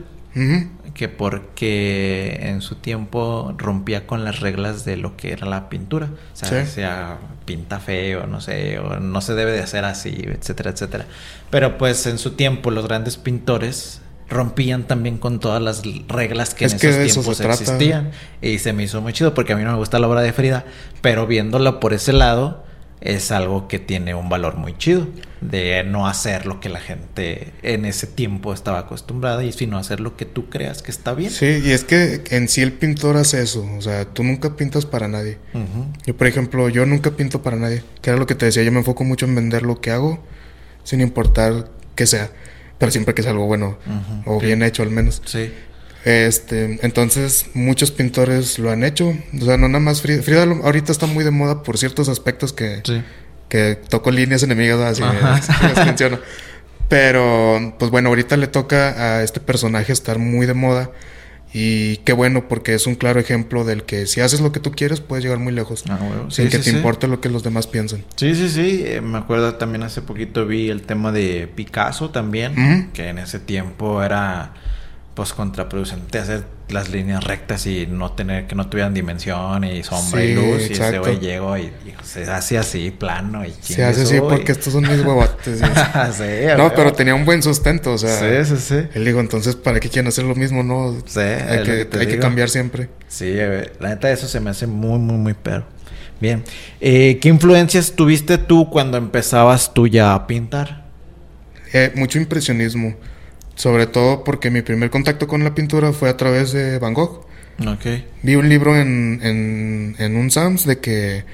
A: que porque en su tiempo rompía con las reglas de lo que era la pintura. O sea,
B: Sí.
A: decía, pinta feo, no sé, o no se debe de hacer así, etcétera, etcétera. Pero pues en su tiempo los grandes pintores rompían también con todas las reglas que
B: Es
A: en
B: que
A: esos
B: eso
A: tiempos existían. Y se me hizo muy chido porque a mí no me gusta la obra de Frida, pero viéndola por ese lado es algo que tiene un valor muy chido de no hacer lo que la gente en ese tiempo estaba acostumbrada y sino hacer lo que tú creas que está bien.
B: Sí, y es que en sí el pintor hace eso, o sea, tú nunca pintas para nadie. Yo, por ejemplo, yo nunca pinto para nadie, que era lo que te decía, yo me enfoco mucho en vender lo que hago, sin importar que sea, pero siempre que sea algo bueno, o bien hecho al menos.
A: Sí.
B: Este, entonces muchos pintores lo han hecho, o sea, no nada más Frida, Frida ahorita está muy de moda por ciertos aspectos que,
A: Sí.
B: que toco líneas enemigas, así menciono. Pero, pues bueno, ahorita le toca a este personaje estar muy de moda. Y qué bueno, porque es un claro ejemplo del que si haces lo que tú quieres, puedes llegar muy lejos.
A: Ah, huevo.
B: sin
A: Sí,
B: que
A: sí,
B: te
A: sí.
B: importe lo que los demás piensan.
A: Sí, sí, sí. Eh, me acuerdo también hace poquito vi el tema de Picasso también, que en ese tiempo era pues contraproducente hacer las líneas rectas y no tener que no tuvieran dimensión y sombra y luz y ese güey llegó y, y se hace así plano y
B: Se hace así porque estos son mis huevotes.
A: Sí,
B: no, pero tenía un buen sustento, o sea.
A: Sí, sí, sí.
B: Él digo, entonces, ¿para qué quieren hacer lo mismo? No,
A: Sí,
B: hay, que,
A: que te
B: hay que
A: digo.
B: cambiar siempre.
A: Sí, la neta eso se me hace muy, muy, muy perro. Bien. Eh, ¿Qué influencias tuviste tú cuando empezabas tú ya a pintar?
B: Eh, mucho impresionismo. Sobre todo porque mi primer contacto con la pintura fue a través de Van Gogh.
A: Ok.
B: Vi un libro en, en, en un Sams de que,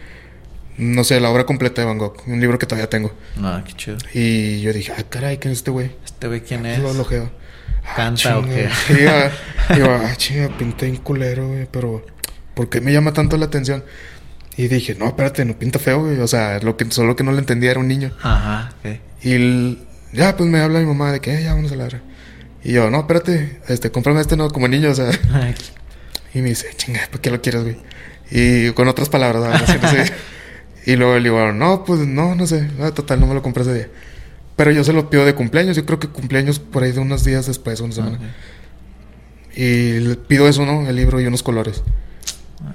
B: no sé, la obra completa de Van Gogh. Un libro que todavía tengo.
A: Ah, qué chido.
B: Y yo dije, ah, caray, ¿quién es este güey?
A: ¿Este güey quién es?
B: Lo elogio.
A: ¿Canta o qué?
B: Y yo, ah, chinga, pinté un culero, güey, pero ¿por qué me llama tanto la atención? Y dije, no, espérate, no pinta feo, güey. O sea, lo que, solo que no le entendía era un niño.
A: Ajá, ok.
B: Y ya, pues me habla mi mamá de que, "Eh, ya, vamos a la. Y yo, no, espérate, este, cómprame este, no, como niño, o sea. Y me dice, chinga, ¿por qué lo quieres, güey? Y con otras palabras. Así, no sé. Y luego le digo, no, pues no, no sé. Total, no me lo compré ese día. Pero yo se lo pido de cumpleaños. Yo creo que cumpleaños por ahí de unos días después, una semana. Y le pido eso, ¿no? El libro y unos colores.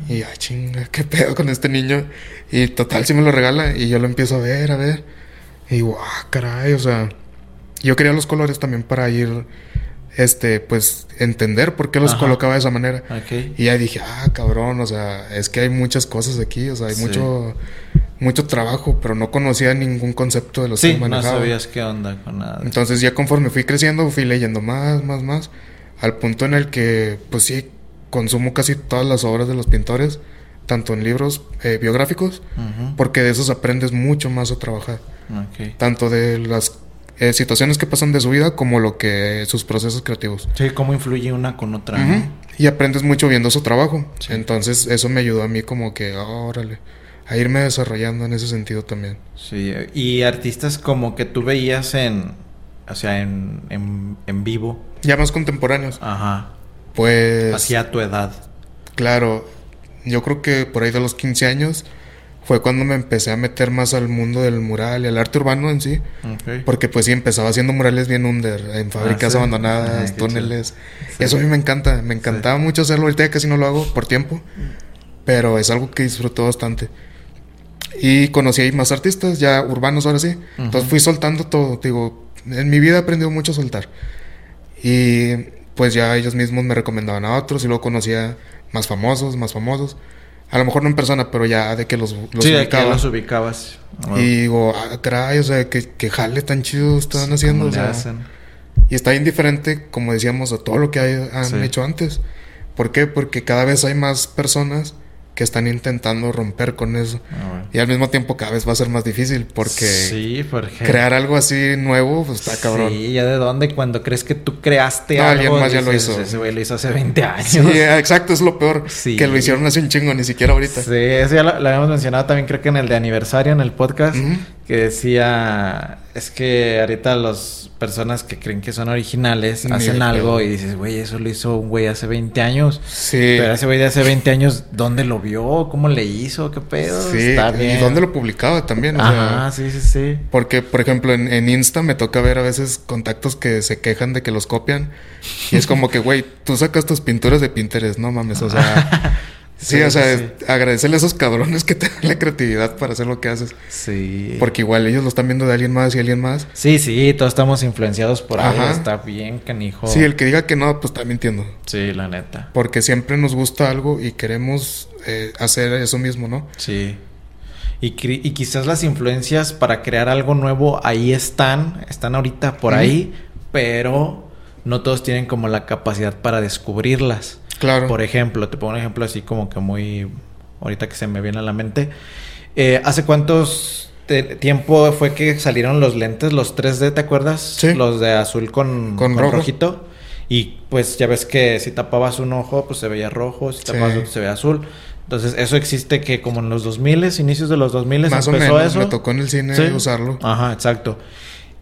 B: Y, ay, chinga, qué pedo con este niño. Y total, si me lo regala. Y yo lo empiezo a ver, a ver. Y digo, ah, caray, o sea. Yo quería los colores también para ir este, pues, entender por qué los
A: Ajá.
B: colocaba de esa manera. Y ya dije, ah, cabrón, o sea, es que hay muchas cosas aquí, o sea, hay
A: Sí.
B: mucho, mucho trabajo, pero no conocía ningún concepto de los
A: Sí,
B: que
A: no sabías qué onda con nada.
B: Entonces ya conforme fui creciendo, fui leyendo más, más, más, al punto en el que, pues sí, consumo casi todas las obras de los pintores, tanto en libros eh, biográficos,
A: Ujú.
B: porque de esos aprendes mucho más a trabajar, tanto de las eh, situaciones que pasan de su vida como lo que sus procesos creativos.
A: Sí, cómo influye una con otra.
B: Y aprendes mucho viendo su trabajo.
A: Sí.
B: Entonces eso me ayudó a mí como que, órale, a irme desarrollando en ese sentido también.
A: Sí, y artistas como que tú veías en, o sea, en, en, en vivo,
B: Ya más contemporáneos.
A: ajá,
B: Pues,
A: hacia tu edad.
B: claro, yo creo que por ahí de los 15 años fue cuando me empecé a meter más al mundo del mural y al arte urbano en sí. Porque pues sí, empezaba haciendo murales bien under, en fábricas
A: sí?
B: abandonadas,
A: Ay,
B: túneles.
A: Sí.
B: Eso a mí me encanta, me encantaba mucho hacerlo. Ahorita ya casi no lo hago por tiempo, pero es algo que disfruto bastante. Y conocí ahí más artistas, ya urbanos ahora sí. Entonces fui soltando todo. Digo, en mi vida he aprendido mucho a soltar. Y pues ya ellos mismos me recomendaban a otros y luego conocía más famosos, más famosos. A lo mejor no en persona, pero ya de que los, los
A: sí,
B: ubicaba.
A: los ubicabas.
B: Y digo, ah, caray, o sea, que, que jale tan chido están
A: Sí,
B: haciendo.
A: ¿cómo
B: o sea,
A: hacen?
B: y está indiferente, como decíamos, a todo lo que hay- han
A: Sí.
B: hecho antes. ¿Por qué? Porque cada vez hay más personas que están intentando romper con eso.
A: Ah, bueno.
B: Y al mismo tiempo cada vez va a ser más difícil porque
A: Sí, porque...
B: crear algo así nuevo, pues está cabrón.
A: Sí, ya de dónde cuando crees que tú creaste
B: No,
A: algo.
B: alguien más ya lo hizo.
A: Ese güey lo hizo hace 20 años.
B: Sí, exacto, es lo peor.
A: Sí.
B: Que lo hicieron hace un chingo, ni siquiera ahorita.
A: Sí, eso ya lo, lo habíamos mencionado también, creo que en el de aniversario, en el podcast. Que decía, es que ahorita las personas que creen que son originales
B: Ni
A: hacen algo y dices, güey, eso lo hizo un güey hace 20 años.
B: Sí.
A: Pero ese güey de hace 20 años, ¿dónde lo vio? ¿Cómo le hizo? ¿Qué pedo?
B: Sí,
A: Está bien.
B: ¿y dónde lo publicaba también? Sea,
A: sí, sí, sí.
B: porque, por ejemplo, en, en Insta me toca ver a veces contactos que se quejan de que los copian. Y es como que, güey, tú sacas tus pinturas de Pinterest, no mames, o sea... sí,
A: Sí,
B: o sea,
A: sí,
B: agradecerle a esos cabrones que te dan la creatividad para hacer lo que haces.
A: Sí.
B: Porque igual ellos lo están viendo de alguien más y alguien más.
A: Sí, sí, todos estamos influenciados por algo. Está bien, canijo.
B: Sí, el que diga que no, pues está mintiendo.
A: Sí, la neta.
B: Porque siempre nos gusta algo y queremos eh, hacer eso mismo, ¿no?
A: Sí. Y, quizás las influencias para crear algo nuevo ahí están, están ahorita por ahí, pero no todos tienen como la capacidad para descubrirlas.
B: Claro.
A: Por ejemplo, te pongo un ejemplo así como que muy, ahorita que se me viene a la mente. Eh, ¿Hace cuántos tiempo fue que salieron los lentes, los 3D, ¿te acuerdas?
B: Sí.
A: Los de azul con,
B: Con
A: con rojito. Y pues ya ves que si tapabas un ojo, pues se veía rojo, si
B: Sí.
A: tapabas otro, se veía azul. Entonces, eso existe que como en los 2000, inicios de los 2000
B: Más o
A: empezó
B: menos,
A: eso.
B: me tocó en el cine
A: Sí.
B: usarlo.
A: Ajá, exacto.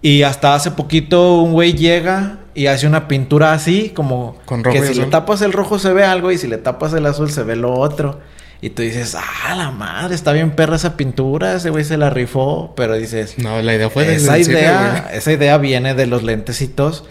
A: Y hasta hace poquito un güey llega y hace una pintura así, como
B: Con rojo
A: que
B: y
A: si le tapas el rojo se ve algo y si le tapas el azul se ve lo otro. Y tú dices, ah, la madre, está bien perra esa pintura, ese güey se la rifó, pero dices,
B: No, la idea fue desde
A: esa idea, esa idea viene de los lentecitos,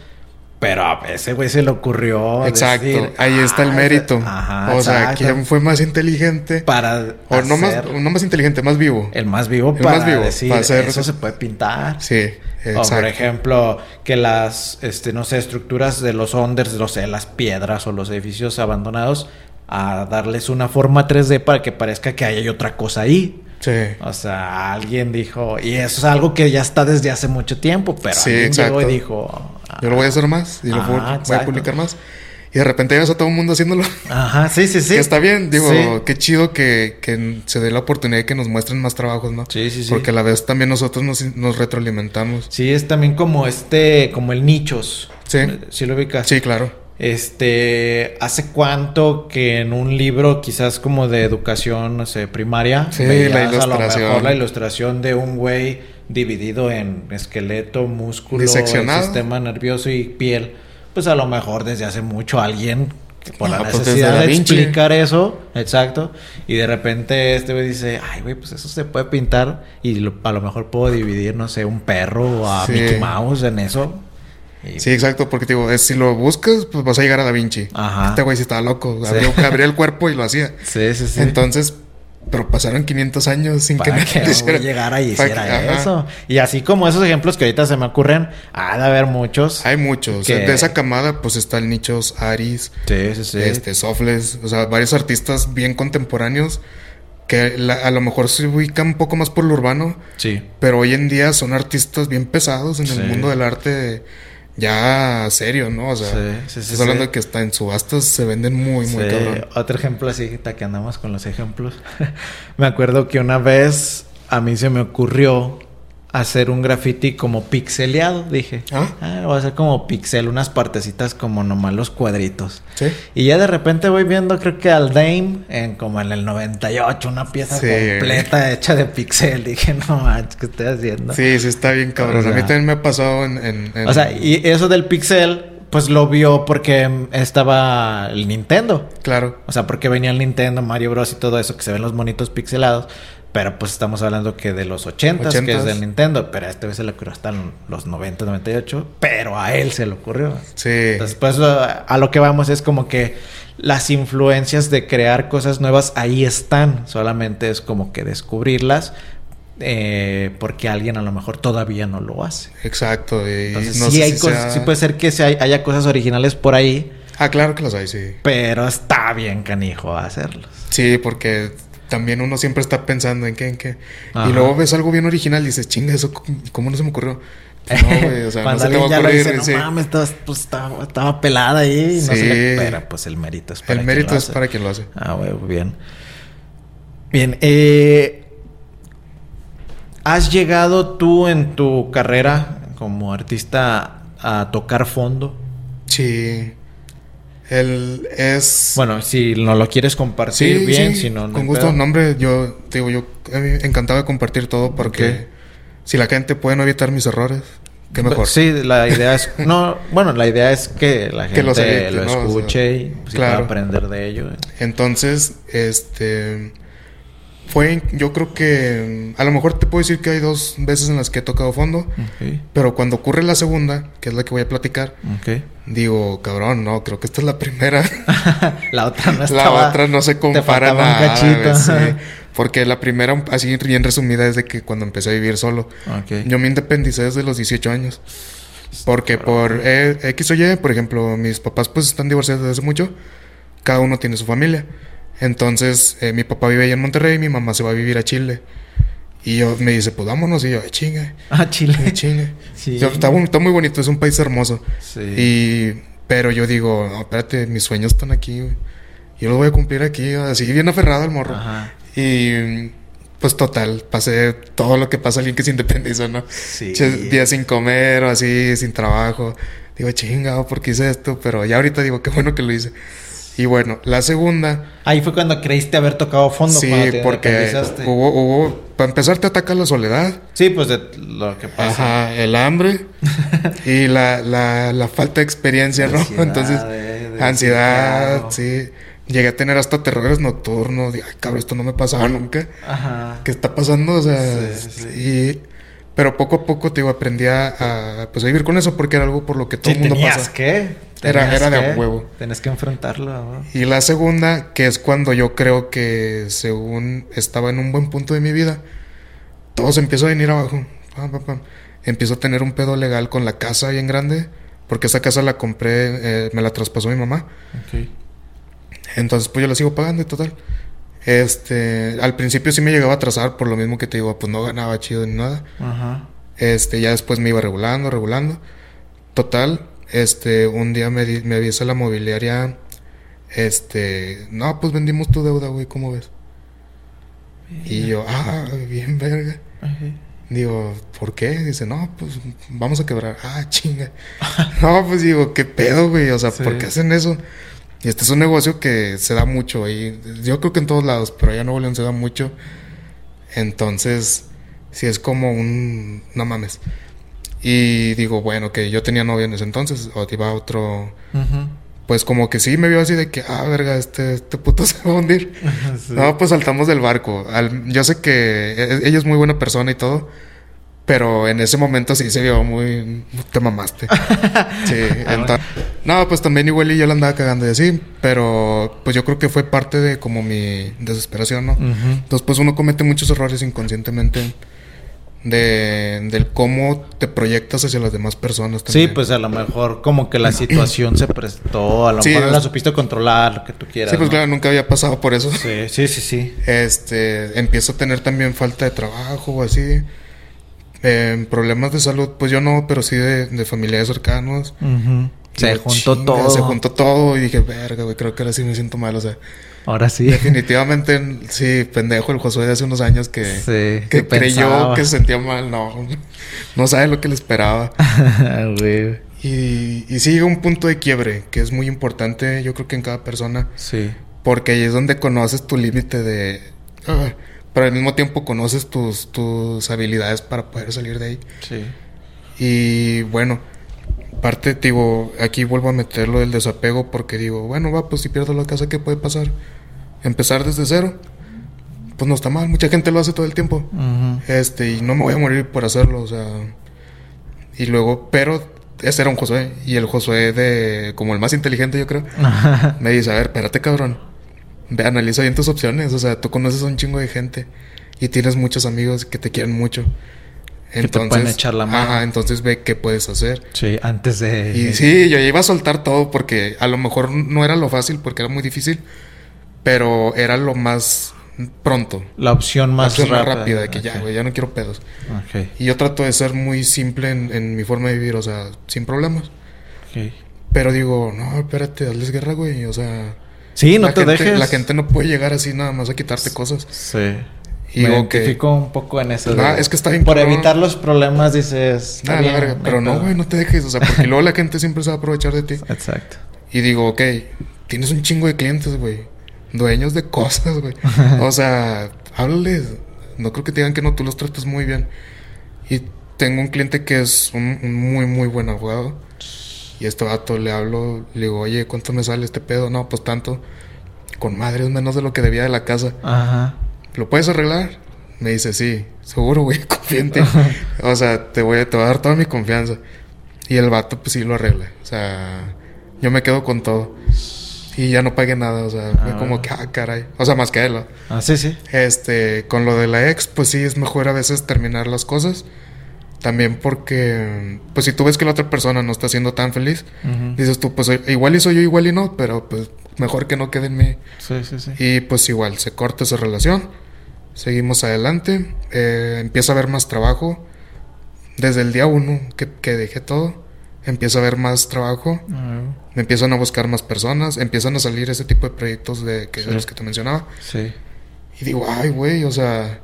A: pero a ese güey se le ocurrió.
B: Exacto,
A: decir,
B: ahí está el
A: "Ah,
B: mérito.
A: Ajá,
B: o sea,
A: exacto.
B: ¿quién fue más inteligente?
A: para
B: O no más, no más inteligente, más vivo.
A: el más vivo
B: El
A: para
B: más vivo,
A: decir,
B: para hacer-
A: eso se puede pintar.
B: Sí,
A: O
B: exacto.
A: por ejemplo, que las, este, no sé, estructuras de los onders, no sé, las piedras o los edificios abandonados, a darles una forma 3D para que parezca que hay otra cosa ahí.
B: Sí.
A: O sea, alguien dijo, y eso es algo que ya está desde hace mucho tiempo, pero
B: Sí,
A: alguien llegó y dijo,
B: Yo lo voy a hacer más y lo
A: Ajá,
B: voy, a publicar más. Y de repente ves a todo el mundo haciéndolo.
A: ajá, sí, sí, sí.
B: Que está bien, digo,
A: Sí.
B: qué chido que, que se dé la oportunidad de que nos muestren más trabajos, ¿no?
A: Sí, sí, sí.
B: Porque a la vez también nosotros nos, nos retroalimentamos.
A: Sí, es también como este, como el nichos.
B: Sí.
A: ¿Sí lo ubicas?
B: Sí, claro.
A: Este, ¿hace cuánto que en un libro quizás como de educación, no sé, primaria,
B: Sí,
A: veías
B: la
A: a lo
B: ilustración.
A: mejor la ilustración de un güey dividido en esqueleto, músculo,
B: Diseccionado.
A: sistema nervioso y piel? Pues a lo mejor desde hace mucho alguien por
B: Ah,
A: la
B: pues
A: necesidad
B: Da
A: de explicar eso, exacto, y de repente este güey dice, ay güey, pues eso se puede pintar y lo- a lo mejor puedo dividir, no sé, un perro o a
B: Sí.
A: Mickey Mouse en eso. Y-
B: Sí, exacto, porque digo, es- si lo buscas, pues vas a llegar a Da Vinci.
A: Ajá.
B: Este güey sí estaba loco,
A: Sí.
B: abrió, abría el cuerpo y lo hacía.
A: Sí, sí, sí.
B: Entonces, pero pasaron 500 años sin que
A: Para que uno llegara y hiciera
B: que-
A: eso. Y así como esos ejemplos que ahorita se me ocurren, ha de haber muchos.
B: Hay muchos.
A: Que-
B: De esa camada, pues está el Nichos, Aris,
A: Sí, sí, sí.
B: este, Sofles, o sea, varios artistas bien contemporáneos que la- a lo mejor se ubican un poco más por lo urbano,
A: Sí.
B: pero hoy en día son artistas bien pesados en el mundo del arte ya serio, ¿no? O sea,
A: Sí, sí, sí,
B: estás hablando de que hasta en subastas se venden muy, muy cabrón.
A: Otro ejemplo así, que andamos con los ejemplos. me acuerdo que una vez a mí se me ocurrió hacer un graffiti como pixeleado. Dije,
B: ¿Ah?
A: ah, voy a hacer como pixel, unas partecitas como nomás los cuadritos.
B: Sí.
A: Y ya de repente voy viendo, creo que al Dame, en como en el 98, una pieza
B: Sí.
A: completa hecha de pixel. Dije, no manches, ¿qué estoy haciendo?
B: Sí, sí está bien cabrón.
A: O sea-
B: a mí también me ha pasado en... en- en-
A: O sea, y eso del pixel, pues lo vio porque estaba el Nintendo.
B: Claro.
A: O sea, porque venía el Nintendo, Mario Bros y todo eso, que se ven los monitos pixelados. Pero pues estamos hablando que de los 80 que es
B: 80s.
A: del Nintendo. Pero a este vez se le ocurrió hasta los 90, 98. Pero a él se le ocurrió.
B: Sí.
A: Entonces, pues a lo que vamos es como que las influencias de crear cosas nuevas ahí están. Solamente es como que descubrirlas. eh, porque alguien a lo mejor todavía no lo hace.
B: Exacto. Y
A: Entonces,
B: no
A: sí, hay
B: si
A: cosas,
B: sea-
A: sí puede ser que se hay- haya cosas originales por ahí,
B: Ah, claro que los hay, sí.
A: pero está bien canijo hacerlos.
B: Sí, porque también uno siempre está pensando en qué, en qué.
A: Ajá.
B: Y luego ves algo bien original y dices, chinga, eso, ¿cómo no se me ocurrió? Pues no, güey, o sea, no
A: Cuando
B: se te va a ocurrir.
A: dice, no
B: sí.
A: mames, estaba, pues, estaba, estaba pelada ahí. No
B: Sí.
A: se le, pues el mérito es para
B: El
A: quien
B: mérito
A: lo
B: es
A: hace.
B: para quien lo hace.
A: Ah, güey, bien. Bien, eh, ¿has llegado tú en tu carrera como artista a tocar fondo?
B: Sí. Él es...
A: Bueno, si no lo quieres compartir bien, si no, no
B: con gusto.
A: pedo.
B: No, hombre, yo te digo, yo encantado de compartir todo porque si la gente puede no evitar mis errores, qué mejor.
A: Sí, la idea es... No, bueno, la idea es que la gente
B: Que los evite,
A: lo
B: ¿no? O sea,
A: escuche y pues,
B: claro.
A: pueda aprender de ello.
B: Entonces, este fue, yo creo que a lo mejor te puedo decir que hay dos veces en las que he tocado fondo, pero cuando ocurre la segunda, que es la que voy a platicar, digo, cabrón, no, creo que esta es la primera.
A: la otra no
B: la
A: estaba...
B: otra no se compara nada. sí. Porque la primera, así bien resumida, es de que cuando empecé a vivir solo. Yo me independicé desde los 18 años. Porque por eh, X o Y, por ejemplo, mis papás pues están divorciados desde hace mucho. Cada uno tiene su familia. Entonces, eh, mi papá vive allá en Monterrey, mi mamá se va a vivir a Chile. Y yo me dice, pues vámonos. Y yo, "Ay, chinga,
A: Ah, Chile.
B: ay, chinga.
A: Sí.
B: Yo, está, muy bonito, es un país hermoso.
A: Sí.
B: Y, pero yo digo, no, espérate, mis sueños están aquí, güey. Yo los voy a cumplir aquí, así bien aferrado al morro.
A: Ajá.
B: Y pues total, pasé todo lo que pasa a alguien que se independiza, ¿no?
A: Sí.
B: Días sin comer o así, sin trabajo. Digo, chingado, ¿por qué hice esto? Pero ya ahorita digo, qué bueno que lo hice. Y bueno, la segunda,
A: Ahí fue cuando creíste haber tocado fondo.
B: sí,
A: te
B: porque hubo, hubo, para empezar te ataca la soledad,
A: Sí, pues de lo que pasa.
B: ajá, el hambre y la, la, la falta de experiencia, ¿no?
A: Ansiedad,
B: Entonces,
A: eh,
B: ansiedad,
A: claro.
B: sí. Llegué a tener hasta terrores nocturnos. Dije, ay, cabrón, esto no me pasaba nunca.
A: Ajá.
B: ¿Qué está pasando? O sea,
A: Sí, sí.
B: y... Pero poco a poco, te digo, aprendí a, a, pues, a vivir con eso porque era algo por lo que todo
A: Sí,
B: el mundo
A: tenías
B: pasa.
A: que.
B: Era- era de
A: que,
B: huevo.
A: Tenías que enfrentarlo. ¿no?
B: Y la segunda, que es cuando yo creo que según estaba en un buen punto de mi vida, todo se empieza a venir abajo. Pam, pam, pam. Empiezo a tener un pedo legal con la casa bien grande, porque esa casa la compré, eh, me la traspasó mi mamá. Entonces, pues yo la sigo pagando y total. Este, al principio sí me llegaba a atrasar por lo mismo que te digo, pues no ganaba chido ni nada.
A: Ajá.
B: Este, ya después me iba regulando, regulando. Total, este, un día me, di- me avisa la mobiliaria, este, no, pues vendimos tu deuda, güey, ¿cómo ves? Y yo, ah, bien verga.
A: Ok.
B: Digo, ¿por qué? Dice, no, pues vamos a quebrar. Ah, chinga. no, pues digo, ¿qué pedo, güey? O sea,
A: Sí.
B: ¿por qué hacen eso? Y este es un negocio que se da mucho ahí. Yo creo que en todos lados, pero allá en Nuevo León se da mucho. Entonces, sí es como un... No mames. Y digo, bueno, que yo tenía novia en ese entonces, o iba a otro... Pues como que sí me vio así de que, ah, verga, este, este puto se va a hundir.
A: Sí.
B: No, pues saltamos del barco. Al- yo sé que e- ella es muy buena persona y todo, Pero en ese momento sí se vio muy... Te mamaste. sí. entonces, no, pues también igual y yo la andaba cagando y así. Pero pues yo creo que fue parte de como mi desesperación, ¿no? Entonces pues uno comete muchos errores inconscientemente de, del cómo te proyectas hacia las demás personas.
A: También. Sí, pues a lo mejor como que la situación se prestó, a lo mejor no la supiste controlar, lo que tú quieras.
B: Sí, pues claro, nunca había pasado por eso.
A: Sí, sí, sí, sí.
B: Este, empiezo a tener también falta de trabajo o así. Eh, problemas de salud, pues yo no, pero sí de, de familiares cercanos.
A: Se juntó todo.
B: Se juntó todo y dije, verga, güey, creo que ahora sí me siento mal, o sea.
A: Ahora sí.
B: Definitivamente, sí, pendejo el Josué de hace unos años que, que, creyó que se sentía mal. No, no sabe lo que le esperaba. y, y sí un punto de quiebre que es muy importante, yo creo que en cada persona.
A: Sí.
B: Porque ahí es donde conoces tu límite de... Ah, pero al mismo tiempo conoces tus, tus habilidades para poder salir de ahí.
A: Sí.
B: Y bueno, parte, digo, aquí vuelvo a meterlo del desapego porque digo, bueno, va, pues si pierdo la casa, ¿qué puede pasar? Empezar desde cero. Pues no está mal, mucha gente lo hace todo el tiempo. Este, y no me voy a morir por hacerlo, o sea. Y luego, pero ese era un Josué. Y el Josué de, como el más inteligente, yo creo, me dice, a ver, espérate, cabrón. Ve, analiza bien tus opciones. O sea, tú conoces a un chingo de gente. Y tienes muchos amigos que te quieren mucho.
A: Entonces, echar la mano.
B: Ajá, entonces ve qué puedes hacer.
A: Sí, antes de...
B: Y sí, yo iba a soltar todo porque a lo mejor no era lo fácil porque era muy difícil, pero era lo más pronto.
A: La opción más,
B: rápida. de que ya, güey, ya no quiero pedos. Y yo trato de ser muy simple en, mi forma de vivir, o sea, sin problemas. Pero digo, no, espérate, hazles guerra, güey, o sea...
A: Sí, no te dejes.
B: La gente no puede llegar así nada más a quitarte cosas.
A: Sí. Y me identifico un poco en eso.
B: Ah, es que está bien.
A: Por evitar los problemas dices.
B: Ah, pero no, güey, no te dejes. O sea, porque luego la gente siempre se va a aprovechar de ti.
A: Exacto.
B: Y digo, ok, tienes un chingo de clientes, güey. Dueños de cosas, güey. o sea, háblales. No creo que te digan que no, tú los tratas muy bien. Y tengo un cliente que es un, muy, muy buen abogado. Y este vato le hablo, le digo, oye, ¿cuánto me sale este pedo? No, pues tanto. Con madre, es menos de lo que debía de la casa.
A: Ajá.
B: ¿lo puedes arreglar? Me dice, sí, seguro, güey, confiante. o sea, te voy, a, te voy a dar toda mi confianza. Y el vato, pues sí lo arregla. O sea, yo me quedo con todo. Y ya no pagué nada, o sea, fue como ah. que, ah, caray. O sea, más que él.
A: Ah, sí, sí.
B: Este, con lo de la ex, pues sí, es mejor a veces terminar las cosas. También porque, pues si tú ves que la otra persona no está siendo tan feliz, dices tú, pues igual y soy yo, igual y no, pero pues mejor que no quede en mí.
A: Sí, sí, sí.
B: Y pues igual, se corta esa relación Seguimos adelante. Eh, empieza a haber más trabajo. Desde el día uno que, que dejé todo, empieza a haber más trabajo. Ah. Me empiezan a buscar más personas. Empiezan a salir ese tipo de proyectos de, que, los que te mencionaba.
A: Sí.
B: Y digo, ay, güey, o sea,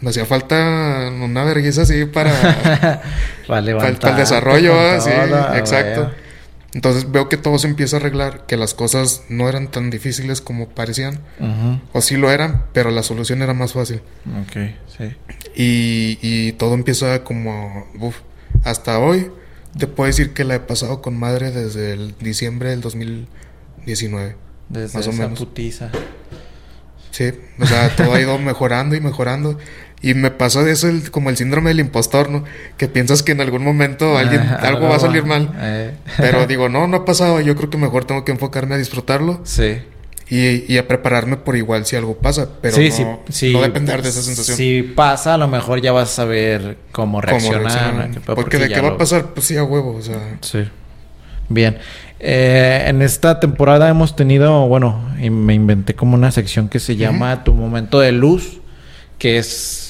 B: me hacía falta una vergüenza así para,
A: para,
B: para, el desarrollo, así, exacto. Entonces veo que todo se empieza a arreglar, que las cosas no eran tan difíciles como parecían. O sí lo eran, pero la solución era más fácil.
A: Ok, sí.
B: Y, y todo empieza como... Uf, hasta hoy te puedo decir que la he pasado con madre desde el diciembre del 2019.
A: Desde más o menos. putiza.
B: Sí, o sea, todo ha ido mejorando y mejorando. Y me pasó de eso como el síndrome del impostor, ¿no? Que piensas que en algún momento alguien, algo va a salir mal. Eh. Pero digo, no, no ha pasado. Yo creo que mejor tengo que enfocarme a disfrutarlo.
A: Sí.
B: Y, a prepararme por igual si algo pasa. Pero no, depender de esa sensación.
A: Si pasa, a lo mejor ya vas a saber cómo reaccionar.
B: Porque, de qué va a pasar, pues sí, a huevo. O sea.
A: Sí. Bien. Eh, en esta temporada hemos tenido, bueno, y me inventé como una sección que se llama Tu momento de luz, que es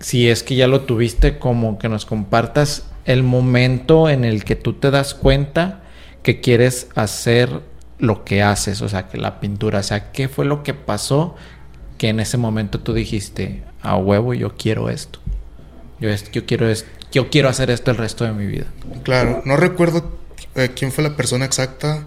A: si es que ya lo tuviste, como que nos compartas el momento en el que tú te das cuenta que quieres hacer lo que haces, o sea, que la pintura, o sea, ¿qué fue lo que pasó que en ese momento tú dijiste, a huevo, yo quiero esto? Yo, yo, quiero, esto, yo quiero hacer esto el resto de mi vida.
B: Claro, no recuerdo eh, quién fue la persona exacta.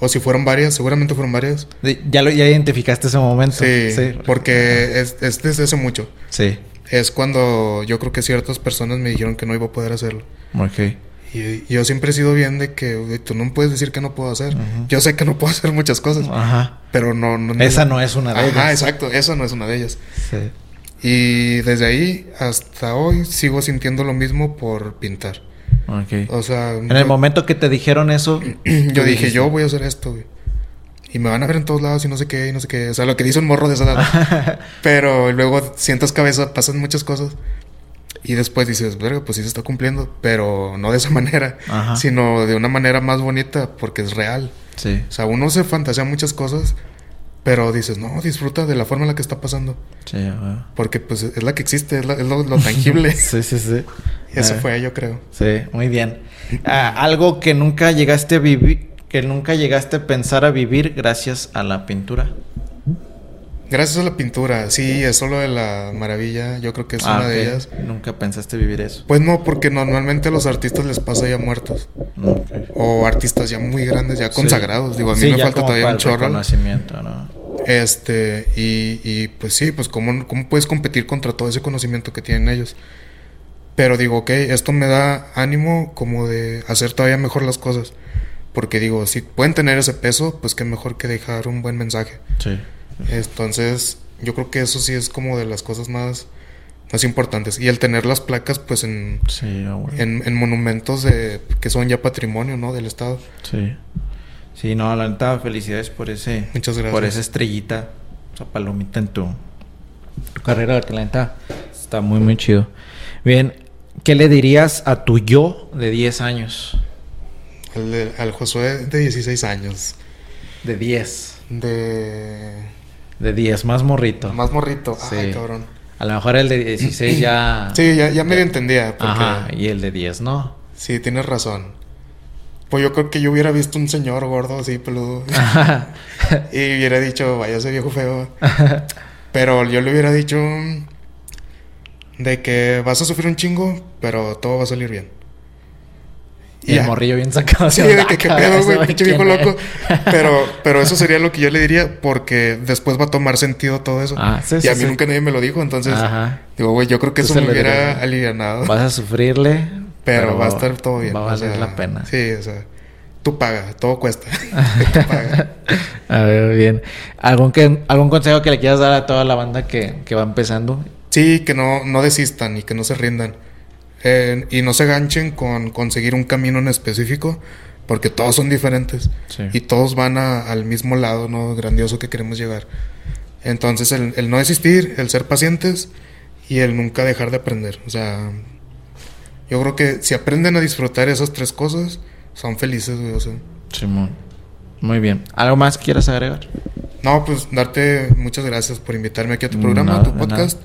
B: O si fueron varias, seguramente fueron varias.
A: Ya lo ya identificaste ese momento.
B: Sí, sí. porque es, es desde hace mucho.
A: Sí
B: es cuando yo creo que ciertas personas me dijeron que no iba a poder hacerlo.
A: Ok.
B: Y, yo siempre he sido bien de que tú no puedes decir que no puedo hacer. Yo sé que no puedo hacer muchas cosas.
A: Ajá.
B: Pero no,
A: Esa no es una de ellas.
B: Ajá, exacto. Esa no es una de ellas.
A: Sí.
B: Y desde ahí hasta hoy sigo sintiendo lo mismo por pintar.
A: Ok.
B: O sea,
A: En el momento que te dijeron eso,
B: yo dije, yo voy a hacer esto, güey. Y me van a ver en todos lados y no sé qué, y no sé qué. O sea, lo que dice un morro de esa edad. Pero luego sientas cabeza, pasan muchas cosas. Y después dices, verga, pues sí se está cumpliendo. Pero no de esa manera,
A: Ajá.
B: sino de una manera más bonita, porque es real.
A: sí,
B: O sea, uno se fantasea muchas cosas, pero dices, no, disfruta de la forma en la que está pasando.
A: sí.
B: Porque pues es la que existe, es, la- es lo, lo tangible.
A: sí, sí, sí.
B: Eso
A: Ah,
B: fue, yo creo.
A: Sí, muy bien. Ah, algo que nunca llegaste a vivir, que nunca llegaste a pensar a vivir gracias a la pintura.
B: Gracias a la pintura, sí, es solo de la maravilla, yo creo que es
A: Ah,
B: una de ellas.
A: Nunca pensaste vivir eso.
B: Pues no, porque normalmente a los artistas les pasa ya muertos.
A: Ok.
B: O artistas ya muy grandes, ya
A: Sí.
B: consagrados. Digo, a mí
A: Sí,
B: me falta todavía un
A: el
B: chorro.
A: ¿no?
B: Este, y, y pues sí, pues ¿cómo, ¿cómo puedes competir contra todo ese conocimiento que tienen ellos? Pero digo, ok, esto me da ánimo como de hacer todavía mejor las cosas. Porque digo, si pueden tener ese peso, pues qué mejor que dejar un buen mensaje.
A: Sí.
B: Entonces, yo creo que eso sí es como de las cosas más, más importantes. Y el tener las placas, pues en,
A: Sí, ah,
B: en, en monumentos de, que son ya patrimonio, ¿no? Del Estado.
A: Sí. Sí, no, la neta, felicidades por ese.
B: Muchas gracias.
A: Por esa estrellita, esa palomita en tu, tu carrera, que la neta está muy, muy chido. Bien, ¿qué le dirías a tu yo de 10 años?
B: Al, al Josué de 16 años.
A: De 10.
B: De...
A: De 10, más morrito.
B: Más morrito.
A: Sí.
B: Ay, cabrón.
A: A lo mejor el de 16 ya.
B: Sí, ya, ya medio entendía. Porque
A: Ajá, y el de 10 no.
B: sí, tienes razón. Pues yo creo que yo hubiera visto un señor gordo así, peludo. y hubiera dicho, vaya ese viejo feo. Pero yo le hubiera dicho de que vas a sufrir un chingo, pero todo va a salir bien.
A: Y el
B: ya.
A: morrillo bien sacado.
B: Sí, de que qué
A: "Ah,
B: pedo, güey, pinche viejo
A: ¿quién es?"
B: loco. Pero, pero eso sería lo que yo le diría, porque después va a tomar sentido todo eso.
A: Ah, sí,
B: y
A: sí,
B: a mí
A: sí.
B: nunca nadie me lo dijo, entonces
A: Ajá.
B: digo, güey, yo creo que
A: Tú
B: eso me hubiera alivianado.
A: Vas a sufrirle.
B: pero, va a estar todo bien.
A: Va a
B: o
A: valer
B: sea,
A: la pena.
B: Sí, o sea, tú paga, todo cuesta. tú.
A: A ver, bien. ¿Algún, que, ¿Algún consejo que le quieras dar a toda la banda que, que va empezando?
B: Sí, que no, no desistan y que no se rindan. Eh, y no se ganchen con conseguir un camino en específico, porque todos son diferentes.
A: Sí.
B: Y todos van a- al mismo lado, ¿no? Grandioso que queremos llegar. Entonces, el, el no desistir, el ser pacientes y el nunca dejar de aprender. O sea, yo creo que si aprenden a disfrutar esas tres cosas, son felices, güey. O sea,
A: Simón. Muy bien. ¿Algo más quieras agregar?
B: no, pues darte muchas gracias por invitarme aquí a tu
A: Mm,
B: programa,
A: nada,
B: a tu podcast.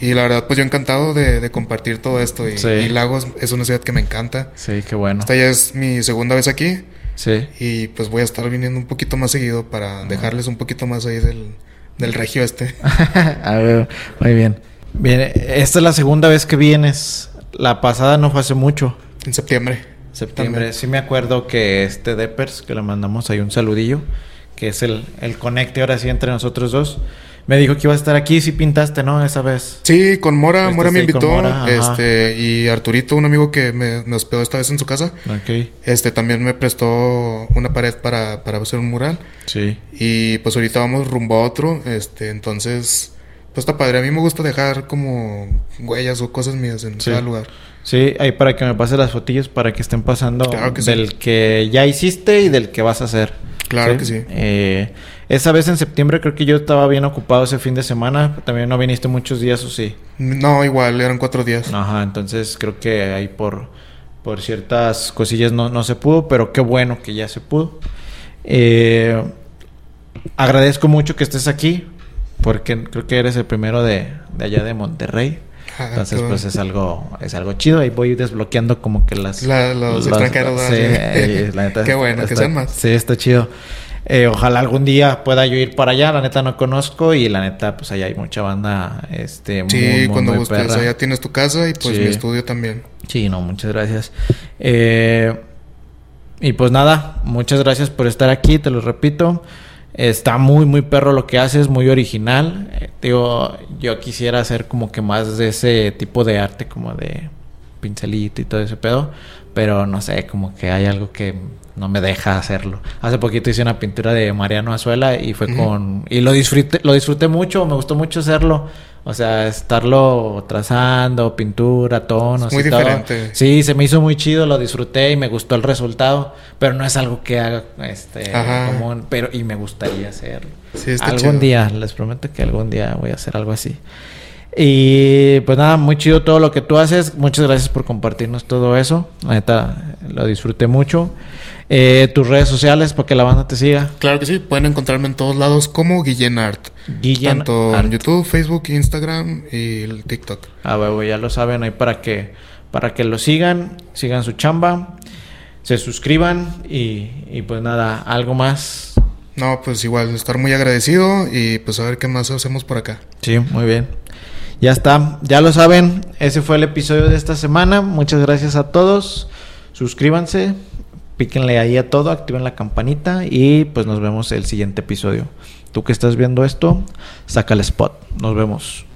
B: Y la verdad, pues yo encantado de, de compartir todo esto. Y,
A: Sí.
B: y Lagos es una ciudad que me encanta.
A: Sí, qué bueno.
B: Esta ya es mi segunda vez aquí.
A: Sí.
B: Y pues voy a estar viniendo un poquito más seguido para dejarles un poquito más ahí del, del regio este.
A: a ver, muy bien. Bien, esta es la segunda vez que vienes. La pasada no fue hace mucho.
B: En septiembre.
A: Septiembre.
B: También.
A: Sí me acuerdo que este Deppers, que le mandamos ahí un saludillo, que es el, el conecte ahora sí entre nosotros dos, me dijo que iba a estar aquí. Sí pintaste, ¿no? Esa vez.
B: Sí, con Mora,
A: Este,
B: Mora me invitó.
A: Mora,
B: este, y Arturito, un amigo que me, me hospedó esta vez en su casa,
A: Ok.
B: este también me prestó una pared para, para hacer un mural.
A: Sí.
B: Y pues ahorita vamos rumbo a otro. Este, entonces, pues está padre. A mí me gusta dejar como huellas o cosas mías en
A: Sí.
B: cada lugar.
A: Sí, ahí para que me pases las fotillos para que estén pasando
B: Claro que sí.
A: del que ya hiciste y del que vas a hacer.
B: Claro que sí.
A: Eh, esa vez en septiembre creo que yo estaba bien ocupado ese fin de semana. También no viniste muchos días, o sí.
B: No, igual, eran cuatro días.
A: Ajá, entonces creo que ahí por, por ciertas cosillas no, no se pudo, pero qué bueno que ya se pudo. Eh, agradezco mucho que estés aquí, porque creo que eres el primero de, de allá de Monterrey.
B: Ah,
A: Entonces, pues es algo, es algo chido. Ahí voy desbloqueando como que las...
B: La- los extranjeros,
A: Sí, la neta
B: Qué bueno, que sean más.
A: Sí, está chido. Eh, ojalá algún día pueda yo ir para allá. La neta no conozco y la neta, pues allá hay mucha banda, este, muy,
B: Sí,
A: muy,
B: cuando
A: muy
B: gustes.
A: perra.
B: Allá tienes tu casa y pues
A: Sí.
B: mi estudio también.
A: Sí, no, muchas gracias. Eh, y pues nada, muchas gracias por estar aquí, te lo repito. Está muy, muy perro lo que haces, muy original. Eh, digo, yo quisiera hacer como que más de ese tipo de arte, como de pincelito y todo ese pedo. Pero no sé, como que hay algo que no me deja hacerlo. Hace poquito hice una pintura de Mariano Azuela y fue con... Y lo disfruté, lo disfruté mucho, me gustó mucho hacerlo. O sea, estarlo trazando, pintura, tonos.
B: muy diferente.
A: Sí, se me hizo muy chido, lo disfruté y me gustó el resultado. Pero no es algo que haga este, común. Pero, y me gustaría hacerlo. Sí, está algún día, les prometo que algún día voy a hacer algo así. Y pues nada, muy chido todo lo que tú haces. Muchas gracias por compartirnos todo eso. La neta, lo disfruté mucho. Eh, tus redes sociales para que la banda te siga.
B: Claro que sí, pueden encontrarme en todos lados como Guillén Art. Guillén Tanto en YouTube, Facebook, Instagram y el TikTok.
A: Ah, bueno, ya lo saben ahí para que, para que lo sigan, sigan su chamba, se suscriban y, y pues nada, algo más.
B: No, pues igual, estar muy agradecido y pues a ver qué más hacemos por acá.
A: Sí, muy bien. Ya está, ya lo saben, ese fue el episodio de esta semana. Muchas gracias a todos. Suscríbanse, píquenle ahí a todo, activen la campanita y pues nos vemos el siguiente episodio. Tú que estás viendo esto, saca el spot. Nos vemos.